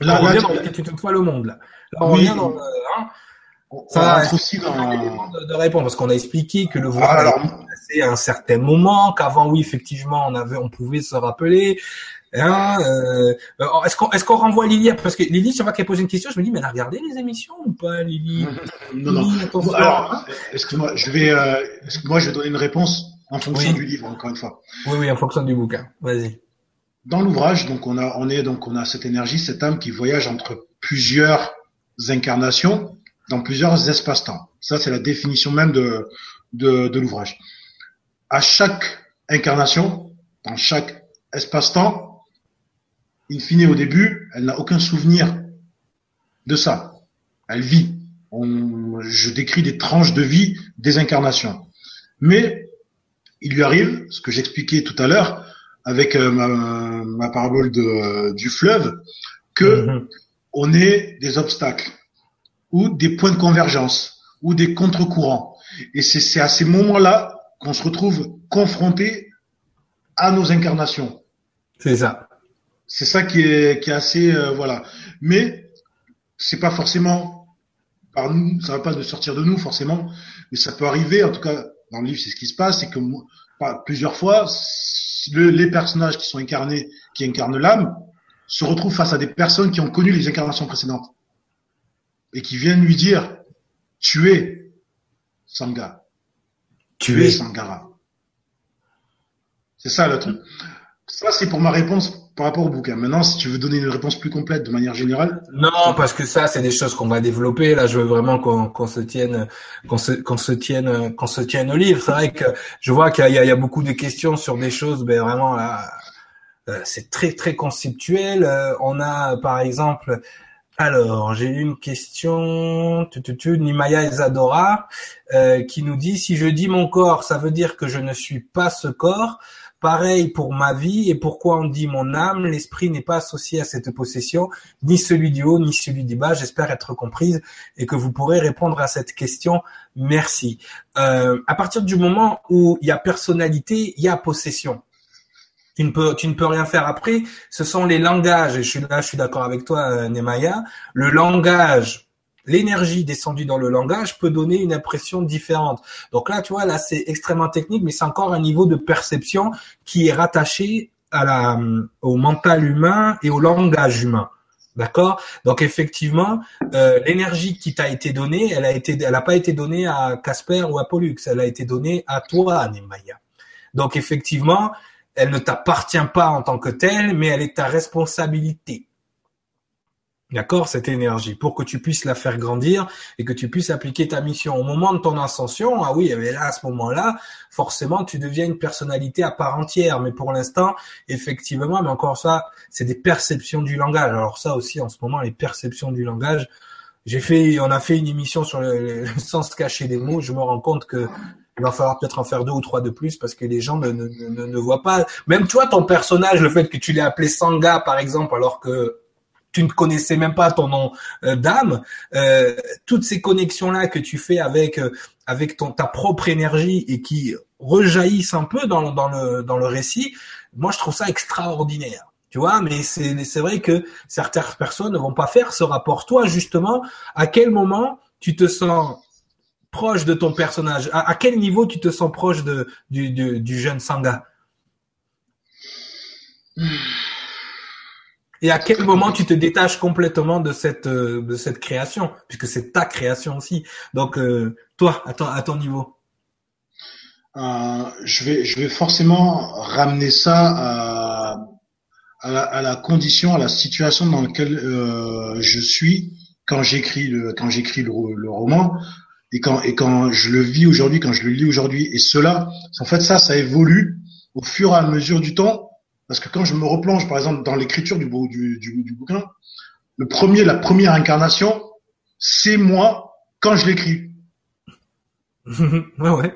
Speaker 1: Là, on revient dans une fois le monde. Là, là on revient dans... Hein,
Speaker 2: ça va aussi dans...
Speaker 1: De, de répondre, parce qu'on a expliqué que le voile ah, alors... c'est à un certain moment, qu'avant, oui, effectivement, on avait, on pouvait se rappeler, Hein, euh, est-ce qu'on est-ce qu'on renvoie Lily parce que Lily chaque fois qu'elle pose une question je me dis mais elle a regardé les émissions ou pas Lily
Speaker 2: Non non. Alors excuse-moi je vais euh, moi je vais donner une réponse en fonction du livre encore une fois.
Speaker 1: Oui oui en fonction du bouquin. Vas-y.
Speaker 2: Dans l'ouvrage donc on a on est donc on a cette énergie cette âme qui voyage entre plusieurs incarnations dans plusieurs espaces-temps. Ça c'est la définition même de de, de l'ouvrage. À chaque incarnation dans chaque espace-temps in fine, au début, elle n'a aucun souvenir de ça. Elle vit. je décris des tranches de vie, des incarnations. Mais il lui arrive, ce que j'expliquais tout à l'heure, avec euh, ma, parabole de, du fleuve, que mhm. on ait des obstacles ou des points de convergence ou des contre-courants. Et c'est à ces moments-là qu'on se retrouve confronté à nos incarnations.
Speaker 1: C'est ça.
Speaker 2: C'est ça qui est, qui est assez euh, voilà. Mais c'est pas forcément par nous, ça va pas de sortir de nous forcément, mais ça peut arriver. En tout cas, dans le livre, c'est ce qui se passe, c'est que plusieurs fois, les personnages qui sont incarnés, qui incarnent l'âme, se retrouvent face à des personnes qui ont connu les incarnations précédentes et qui viennent lui dire tu es Sangha, tu es Sangara. C'est ça le truc. Ça, c'est pour ma réponse par rapport au bouquin. Maintenant, si tu veux donner une réponse plus complète de manière générale.
Speaker 1: Non, parce que ça, c'est des choses qu'on va développer. Là, je veux vraiment qu'on se tienne, qu'on se, tienne, qu'on se tienne au livre. C'est vrai que je vois qu'il y, a beaucoup de questions sur des choses, mais vraiment là, euh, c'est très très conceptuel. Euh, on a, par exemple, alors, j'ai une question, tu, tu, tu, Nimaya Isadora, euh, qui nous dit si je dis mon corps, ça veut dire que je ne suis pas ce corps. Pareil pour ma vie et pourquoi on dit mon âme, l'esprit n'est pas associé à cette possession, ni celui du haut, ni celui du bas. J'espère être comprise et que vous pourrez répondre à cette question. Merci. Euh, à partir du moment où il y a personnalité, il y a possession. Tu ne peux, tu ne peux rien faire après. Ce sont les langages. Et je suis là, je suis d'accord avec toi, euh, Nemaya. Le langage l'énergie descendue dans le langage peut donner une impression différente. Donc là, tu vois, là, c'est extrêmement technique, mais c'est encore un niveau de perception qui est rattaché à la, au mental humain et au langage humain. D'accord? Donc effectivement, euh, l'énergie qui t'a été donnée, elle a été, elle n'a pas été donnée à Casper ou à Pollux, elle a été donnée à toi, Nemaya. Donc effectivement, elle ne t'appartient pas en tant que telle, mais elle est ta responsabilité. D'accord, cette énergie, pour que tu puisses la faire grandir et que tu puisses appliquer ta mission. Au moment de ton ascension, ah oui, mais là, à ce moment-là, forcément, tu deviens une personnalité à part entière. Mais pour l'instant, effectivement, mais encore ça, c'est des perceptions du langage. Alors ça aussi, en ce moment, les perceptions du langage, j'ai fait, on a fait une émission sur le, sens caché des mots. Je me rends compte que il va falloir peut-être en faire deux ou trois de plus parce que les gens ne, ne, ne, ne voient pas. Même toi, ton personnage, le fait que tu l'aies appelé Sangha, par exemple, alors que tu ne connaissais même pas ton nom euh, d'âme, euh, toutes ces connexions là que tu fais avec euh, avec ton ta propre énergie et qui rejaillissent un peu dans, dans le dans le récit, moi je trouve ça extraordinaire. Tu vois, mais c'est c'est vrai que certaines personnes ne vont pas faire ce rapport. Toi justement, à quel moment tu te sens proche de ton personnage? À, quel niveau tu te sens proche de du, du, jeune Sanga Et à quel moment tu te détaches complètement de cette euh, de cette création, puisque c'est ta création aussi. Donc euh, toi, à ton, à ton niveau.
Speaker 2: Euh, je vais je vais forcément ramener ça à à la, à la condition, à la situation dans laquelle euh, je suis quand j'écris le quand j'écris le, le, roman et quand et quand je le vis aujourd'hui, quand je le lis aujourd'hui. Et cela, en fait, ça, ça évolue au fur et à mesure du temps parce que quand je me replonge, par exemple, dans l'écriture du, du, du, du, bouquin, le premier, la première incarnation, c'est moi quand je l'écris.
Speaker 1: ouais,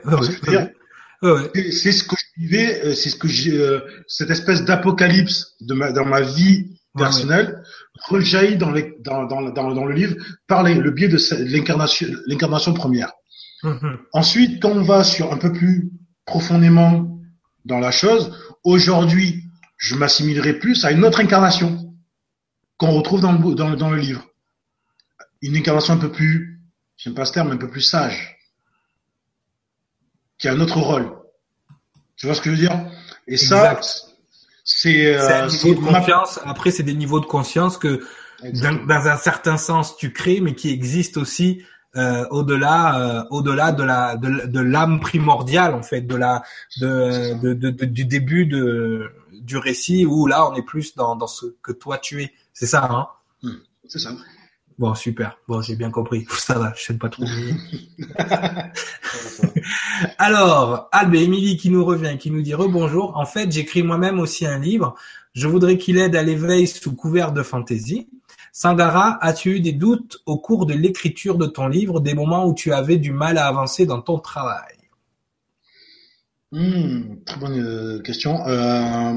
Speaker 1: ouais.
Speaker 2: C'est ce que je vivais, euh, c'est ce que j'ai, euh, cette espèce d'apocalypse de ma, dans ma vie personnelle rejaillit dans, les, dans, dans, dans, dans, le livre par les, le biais de l'incarnation, l'incarnation première. Mm-hmm. Ensuite, quand on va sur un peu plus profondément dans la chose, aujourd'hui, je m'assimilerai plus à une autre incarnation qu'on retrouve dans le, dans, dans, le livre. Une incarnation un peu plus, j'aime pas ce terme, un peu plus sage, qui a un autre rôle. Tu vois ce que je veux dire?
Speaker 1: Et ça, c'est euh, niveau de confiance. Après, c'est des niveaux de conscience que, dans, dans, un certain sens, tu crées, mais qui existent aussi euh, au-delà, euh, au-delà de la de, de l'âme primordiale en fait, de la de, de, de, du début de du récit où là on est plus dans, dans ce que toi tu es. C'est ça, hein?
Speaker 2: Hmm, C'est ça.
Speaker 1: Bon, super. Bon, j'ai bien compris. Ça va, je sais pas trop. Alors, Albe Émilie qui nous revient, qui nous dit rebonjour. En fait, j'écris moi-même aussi un livre. Je voudrais qu'il aide à l'éveil sous couvert de fantaisie. Sangara, as-tu eu des doutes au cours de l'écriture de ton livre, des moments où tu avais du mal à avancer dans ton travail?
Speaker 2: Hmm, Très bonne euh, question. Euh,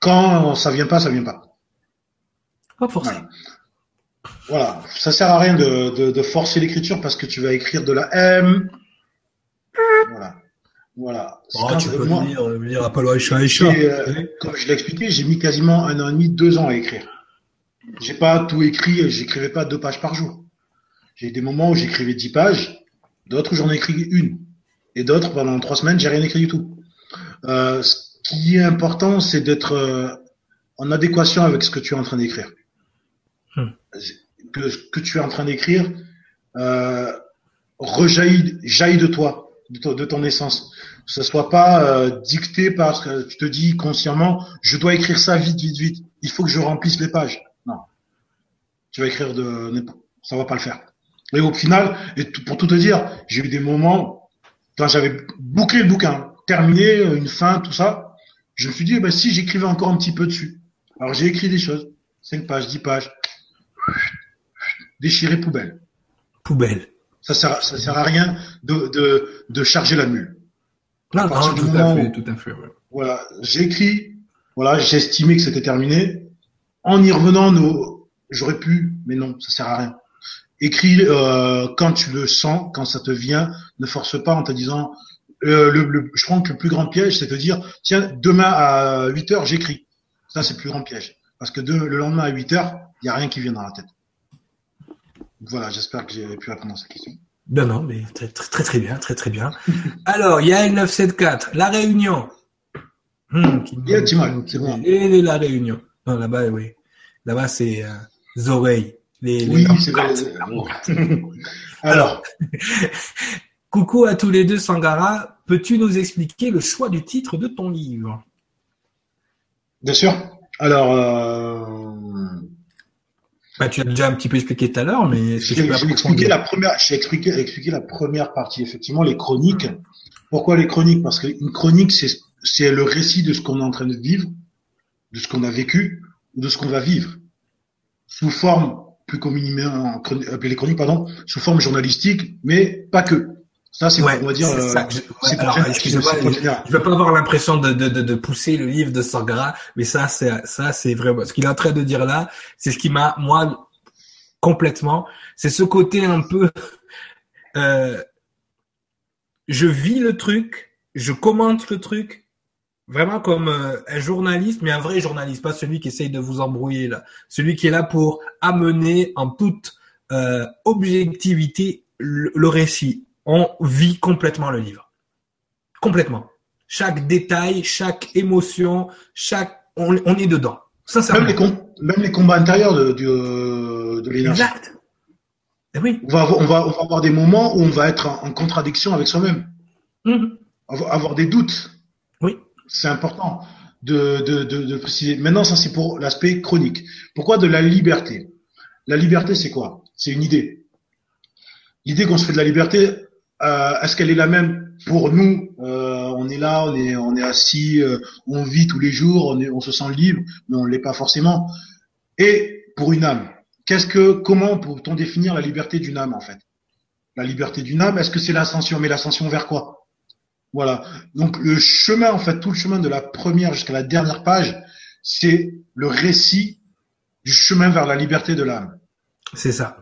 Speaker 2: quand ça vient pas, ça vient pas.
Speaker 1: Pas forcément.
Speaker 2: Voilà. Ça sert à rien de, de, forcer l'écriture parce que tu vas écrire de la M. Voilà. Voilà.
Speaker 1: Oh, tu peux moi, lire, lire Apollo Aisha Aisha.
Speaker 2: Euh, comme je l'ai expliqué, j'ai mis quasiment un an et demi, deux ans à écrire. J'ai pas tout écrit, j'écrivais pas deux pages par jour. J'ai des moments où j'écrivais dix pages, d'autres où j'en ai écrit une. Et d'autres, pendant trois semaines, j'ai rien écrit du tout. Euh, qui est important, c'est d'être euh, en adéquation avec ce que tu es en train d'écrire. Hmm. Que ce que tu es en train d'écrire euh, rejaillit, jaillit de toi, de, ton essence. Que ce soit pas euh, dicté parce que tu te dis consciemment, je dois écrire ça vite, vite, vite. Il faut que je remplisse les pages. Non, tu vas écrire de, ça va pas le faire. Et au final, et pour tout te dire, j'ai eu des moments quand j'avais bouclé le bouquin, terminé, une fin, tout ça, je me suis dit, eh ben, si j'écrivais encore un petit peu dessus. Alors j'ai écrit des choses, 5 pages, 10 pages, déchiré poubelle.
Speaker 1: Poubelle.
Speaker 2: Ça sert, ça sert à rien de, de, de charger la mule.
Speaker 1: Non, non, tout, à fait, tout à fait,
Speaker 2: Voilà, j'ai écrit, voilà, j'ai estimé que c'était terminé. En y revenant, j'aurais pu, mais non, ça sert à rien. Écris euh, quand tu le sens, quand ça te vient. Ne force pas en te disant euh, le, je crois que le plus grand piège, c'est de dire, tiens, demain à 8 heures, j'écris. Ça, c'est le plus grand piège. Parce que le lendemain à 8 heures, il n'y a rien qui vient dans la tête. Voilà, j'espère que j'ai pu répondre à cette question.
Speaker 1: Non, non, mais très, très, très bien, très, très bien. Alors, il y a 974, La Réunion.
Speaker 2: C'est
Speaker 1: bon. Et la Réunion. Non, là-bas, oui. Là-bas, c'est euh, oreilles.
Speaker 2: Les, oui, c'est vrai.
Speaker 1: Alors, Coucou à tous les deux, Sangara. Peux-tu nous expliquer le choix du titre de ton livre?
Speaker 2: Bien sûr. Alors, euh...
Speaker 1: bah, tu as déjà un petit peu expliqué tout à l'heure, mais
Speaker 2: j'ai expliqué la première. J'ai expliqué, expliqué la première partie. Effectivement, les chroniques. Pourquoi les chroniques? Parce qu'une chronique, c'est le récit de ce qu'on est en train de vivre, de ce qu'on a vécu ou de ce qu'on va vivre, sous forme plus communément les chroniques, pardon, sous forme journalistique, mais pas que. Ça, c'est
Speaker 1: ouais, on va dire. Euh, je, alors, excusez-moi, je, veux pas avoir l'impression de, de, de, de, pousser le livre de Sangara, mais ça, c'est ça, c'est vraiment ce qu'il est en train de dire là. C'est ce qui m'a moi complètement. C'est ce côté un peu. Euh, je vis le truc, je commente le truc, vraiment comme euh, un journaliste, mais un vrai journaliste, pas celui qui essaye de vous embrouiller là, celui qui est là pour amener en toute euh, objectivité le, le récit. On vit complètement le livre. Complètement. Chaque détail, chaque émotion, chaque, on, on est dedans.
Speaker 2: Même les, même les combats intérieurs de, de, de l'énergie. Exact.
Speaker 1: Eh oui.
Speaker 2: On va, on, va, on va avoir des moments où on va être en, contradiction avec soi-même.
Speaker 1: Mhm.
Speaker 2: Avoir des doutes.
Speaker 1: Oui.
Speaker 2: C'est important de, de, de, de, préciser. Maintenant, ça c'est pour l'aspect chronique. Pourquoi de la liberté? La liberté, c'est quoi? C'est une idée. L'idée qu'on se fait de la liberté, euh, est-ce qu'elle est la même pour nous? Euh, On est là, on est, on est assis, euh, on vit tous les jours, on, est, on se sent libre, mais on ne l'est pas forcément. Et pour une âme, qu'est-ce que, comment peut-on définir la liberté d'une âme en fait? La liberté d'une âme, est-ce que c'est l'ascension? Mais l'ascension vers quoi? Voilà. Donc le chemin, en fait, tout le chemin de la première jusqu'à la dernière page, c'est le récit du chemin vers la liberté de l'âme.
Speaker 1: C'est ça.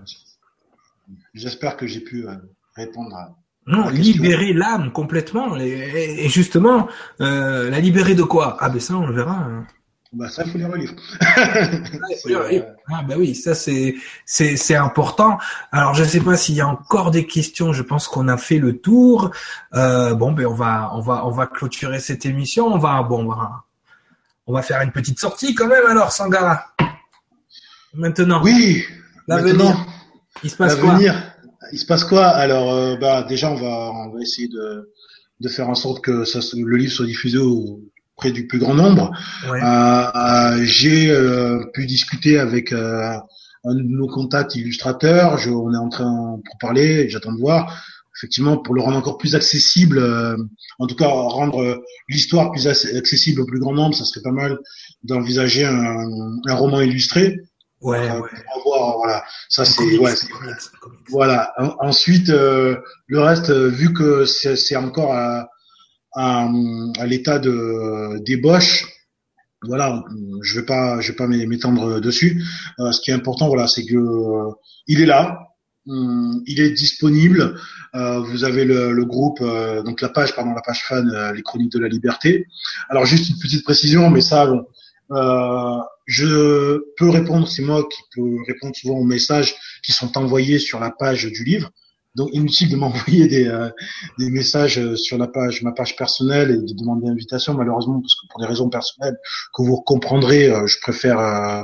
Speaker 2: J'espère que j'ai pu répondre à,
Speaker 1: non, libérer l'âme complètement. Et, justement, euh, la libérer de quoi? Ah ben ça, on le verra. Hein.
Speaker 2: Bah ça, il faut lire le livre.
Speaker 1: ah ben oui, ça c'est c'est c'est important. Alors je ne sais pas s'il y a encore des questions. Je pense qu'on a fait le tour. Euh, bon ben on va on va on va clôturer cette émission. On va bon on va on va faire une petite sortie quand même alors Sangara. Maintenant.
Speaker 2: Oui.
Speaker 1: L'avenir. Il se passe quoi
Speaker 2: il se passe quoi Alors, euh, bah déjà, on va on va essayer de de faire en sorte que ça, le livre soit diffusé auprès du plus grand nombre. Euh, euh, j'ai pu discuter avec un de nos contacts illustrateurs. Je, on est en train pour parler. J'attends de voir. Effectivement, pour le rendre encore plus accessible, en tout cas rendre l'histoire plus accessible au plus grand nombre, ça serait pas mal d'envisager un, un roman illustré.
Speaker 1: Ouais, ouais.
Speaker 2: voilà. Ça c'est ouais, voilà. ensuite, euh, le reste, euh, vu que c'est encore à, à, à l'état de débauche, voilà, je vais pas, je vais pas m'étendre dessus. Euh, ce qui est important, voilà, c'est que il est là, hum, il est disponible. vous avez le, le groupe, donc la page, pardon, la page fan, les Chroniques de la Liberté. Alors juste une petite précision, mais ça, bon, euh, je peux répondre, c'est moi qui peux répondre souvent aux messages qui sont envoyés sur la page du livre. Donc inutile de m'envoyer des, euh, des messages euh, sur la page, ma page personnelle et de demander invitation malheureusement parce que pour des raisons personnelles que vous comprendrez, euh, je préfère euh,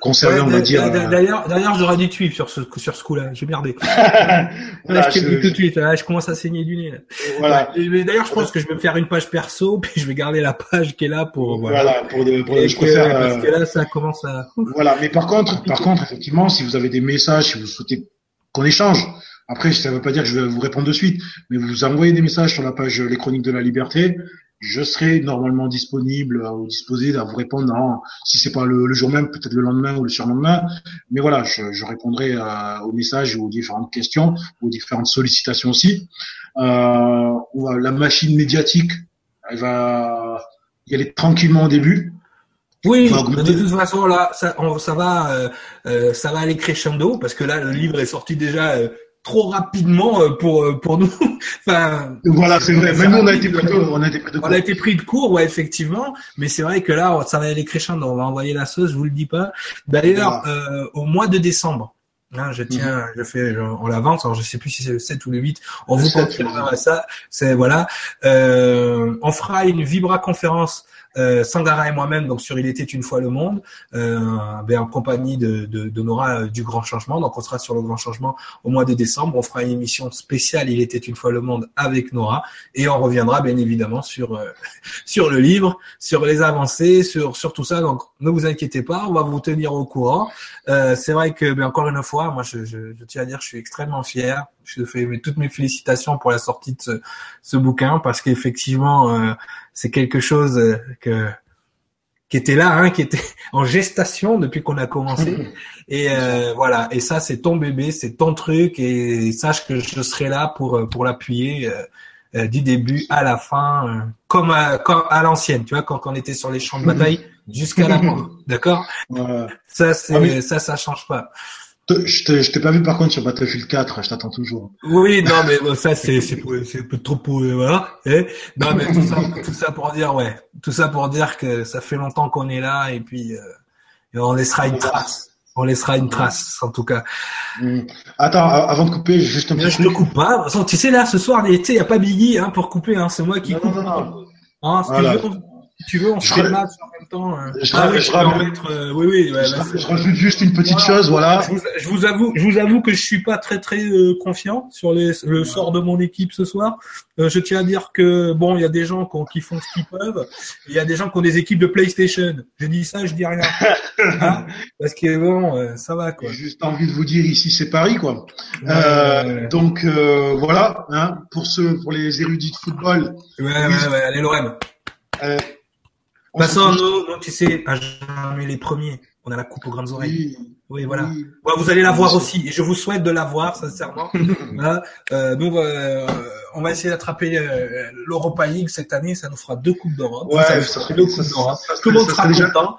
Speaker 2: conserver, on va dire.
Speaker 1: D'ailleurs, d'ailleurs, j'aurais dû tuer sur ce sur ce coup-là. J'ai merdé. je, je, tout de suite. je commence à saigner du nez. Là.
Speaker 2: Voilà.
Speaker 1: D'ailleurs, je pense que je vais me faire une page perso puis je vais garder la page qui est là pour.
Speaker 2: Voilà. voilà pour, pour je
Speaker 1: préfère. Parce que là, ça commence à.
Speaker 2: Voilà. Mais par contre, par contre, effectivement, si vous avez des messages, si vous souhaitez qu'on échange après, ça ne veut pas dire que je vais vous répondre de suite, mais vous envoyez des messages sur la page Les Chroniques de la Liberté. Je serai normalement disponible ou disposé à vous répondre. si c'est pas le, jour même, peut-être le lendemain ou le surlendemain. Mais voilà, je, je répondrai euh, aux messages ou aux différentes questions, aux différentes sollicitations aussi. Euh, la machine médiatique, elle va y aller tranquillement au début.
Speaker 1: Oui, de toute façon là, ça, ça va, euh, euh, ça va aller crescendo parce que là, le livre est sorti déjà euh, trop rapidement euh, pour euh, pour nous. enfin,
Speaker 2: voilà, c'est vrai. Même nous, on a été pris de, on a été pris de
Speaker 1: court. On a été pris de court, ouais, effectivement. Mais c'est vrai que là, ça va aller crescendo. On va envoyer la sauce, je vous le dis pas. D'ailleurs, euh, au mois de décembre, hein, je tiens, mhm. je fais, on l'avance. Alors, je sais plus si c'est le 7 ou le 8. On vous confirmera ça. C'est voilà. Euh, on fera une Vibra conférence euh, Sangara et moi-même, donc sur Il était une fois le monde, euh, ben, en compagnie de, de, de, Nora euh, du Grand Changement. Donc on sera sur le Grand Changement au mois de décembre. On fera une émission spéciale Il était une fois le monde avec Nora et on reviendra bien évidemment sur euh, sur le livre, sur les avancées, sur sur tout ça. Donc ne vous inquiétez pas, on va vous tenir au courant. Euh, c'est vrai que ben, encore une fois, moi je, je, je tiens à dire, je suis extrêmement fier je fais toutes mes félicitations pour la sortie de ce, ce bouquin parce qu'effectivement euh, c'est quelque chose euh, que qui était là, hein, qui était en gestation depuis qu'on a commencé. Et euh, voilà. Et ça, c'est ton bébé, c'est ton truc. Et sache que je serai là pour pour l'appuyer du début à la fin, comme à, comme à l'ancienne. Tu vois, quand, on était sur les champs de bataille jusqu'à la mort. D'accord? Ça, c'est ah ça, ça change pas.
Speaker 2: Je t'ai pas vu par contre sur Battlefield 4, je t'attends toujours.
Speaker 1: Oui, non, mais bon, ça c'est c'est c'est peu trop pour voilà. Eh non, mais tout ça tout ça pour dire ouais, tout ça pour dire que ça fait longtemps qu'on est là et puis euh, on laissera une trace. On laissera une trace, en tout cas.
Speaker 2: Hmm. Attends, avant de couper, juste un petit
Speaker 1: Je ne coupe pas. Tu sais, là, ce soir, il n'y a pas Biggie hein, pour couper. Hein. C'est moi qui coupe.
Speaker 2: Non, non.
Speaker 1: Hein, si tu veux, on fait le match en même temps. Hein. Je, ah,
Speaker 2: je,
Speaker 1: remettre, euh, oui, oui, ouais,
Speaker 2: je, je, rajoute juste une petite voilà. chose, voilà.
Speaker 1: Je vous, je vous, avoue, je vous avoue que je suis pas très très euh, confiant sur les, le ouais. sort de mon équipe ce soir. Euh, je tiens à dire que bon, il y a des gens qui, qui font ce qu'ils peuvent. Il y a des gens qui ont des équipes de PlayStation. Je dis ça, je dis rien. hein? Parce que bon, euh, ça va quoi.
Speaker 2: J'ai juste envie de vous dire ici, c'est Paris quoi. Euh, donc voilà, hein, pour ceux, pour les érudits de football.
Speaker 1: Ouais, ouais, ouais, allez. Euh, toute façon, nous, nous, tu sais, à jamais les premiers. On a la coupe aux grandes oreilles. Oui, oui voilà. Oui. Ouais, vous allez la voir aussi. Et je vous souhaite de la voir, sincèrement. voilà. Euh, nous, euh, on va essayer d'attraper euh, l'Europa League cette année. Ça nous fera deux coupes d'Europe.
Speaker 2: Ouais, ça, ça serait deux coupes d'Europe. Tout le monde sera content.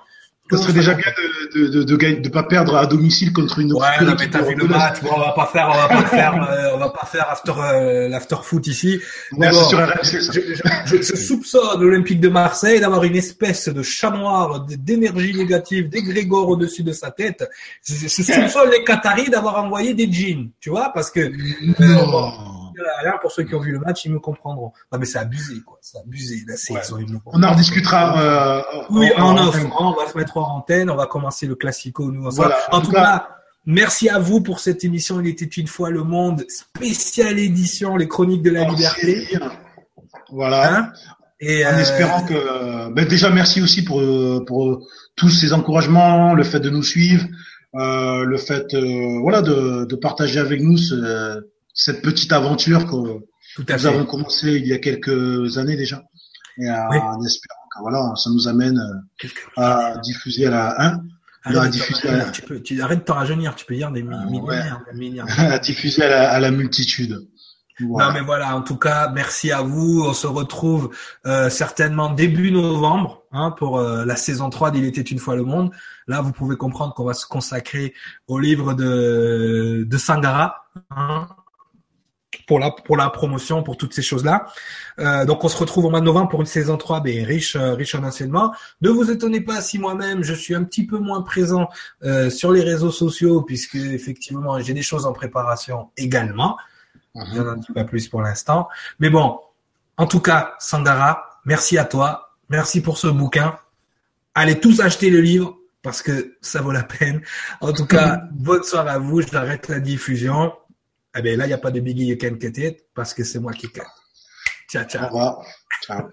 Speaker 2: Ça serait déjà bien de de, de, de, de pas perdre à domicile contre une
Speaker 1: autre Ouais, non, mais t'as vu le match. Bon, on va pas faire, on va pas faire, euh, on va pas faire after euh, l'after foot ici.
Speaker 2: Mais bon, sur RMC, ça.
Speaker 1: Je, je, je, soupçonne l'Olympique de Marseille d'avoir une espèce de chat noir d'énergie négative, d'égrégore au-dessus de sa tête. Je, je soupçonne les Qataris d'avoir envoyé des jeans, tu vois, parce que. Euh, bon, pour ceux qui ont vu le match, ils me comprendront. Non, mais c'est abusé, quoi. C'est abusé. Là.
Speaker 2: On en rediscutera. Euh,
Speaker 1: oui, en, en, en, on va se mettre en antenne. On va commencer le classico, nous. Voilà. En, en, tout cas, cas, merci à vous pour cette émission. Il était une fois le monde spéciale édition, les chroniques de la liberté.
Speaker 2: Voilà. Hein et en euh... espérant que, ben déjà merci aussi pour pour tous ces encouragements, le fait de nous suivre, euh, le fait euh, voilà de, de partager avec nous ce, cette petite aventure que nous fait. avons commencé il y a quelques années déjà. Et euh, oui. en espérant que voilà, ça nous amène Quelques à diffuser à la 1.
Speaker 1: Arrête, à diffuser à... tu peux, tu arrêtes de t'en rajeunir, tu peux dire des milliards,
Speaker 2: ouais. milliards. à diffuser à la, à la multitude.
Speaker 1: Voilà. Non mais voilà, en tout cas, merci à vous. On se retrouve euh, certainement début novembre hein, pour euh, la saison 3 d'Il était une fois le monde. Là, vous pouvez comprendre qu'on va se consacrer au livre de, de Sangara. Hein, pour la pour la promotion, pour toutes ces choses-là. Euh, donc on se retrouve au mois de novembre pour une saison 3 mais riche euh, riche en enseignements. Ne vous étonnez pas si moi-même je suis un petit peu moins présent euh, sur les réseaux sociaux puisque effectivement j'ai des choses en préparation également. Il y en a un petit peu plus pour l'instant. Mais bon, en tout cas, Sandara, merci à toi. Merci pour ce bouquin. Allez tous acheter le livre parce que ça vaut la peine. En tout cas, bonne soirée à vous. J'arrête la diffusion. Eh bien là, il n'y a pas de Biggie You Can It parce que c'est moi qui cut. Ciao, ciao.
Speaker 2: Au revoir. Ciao.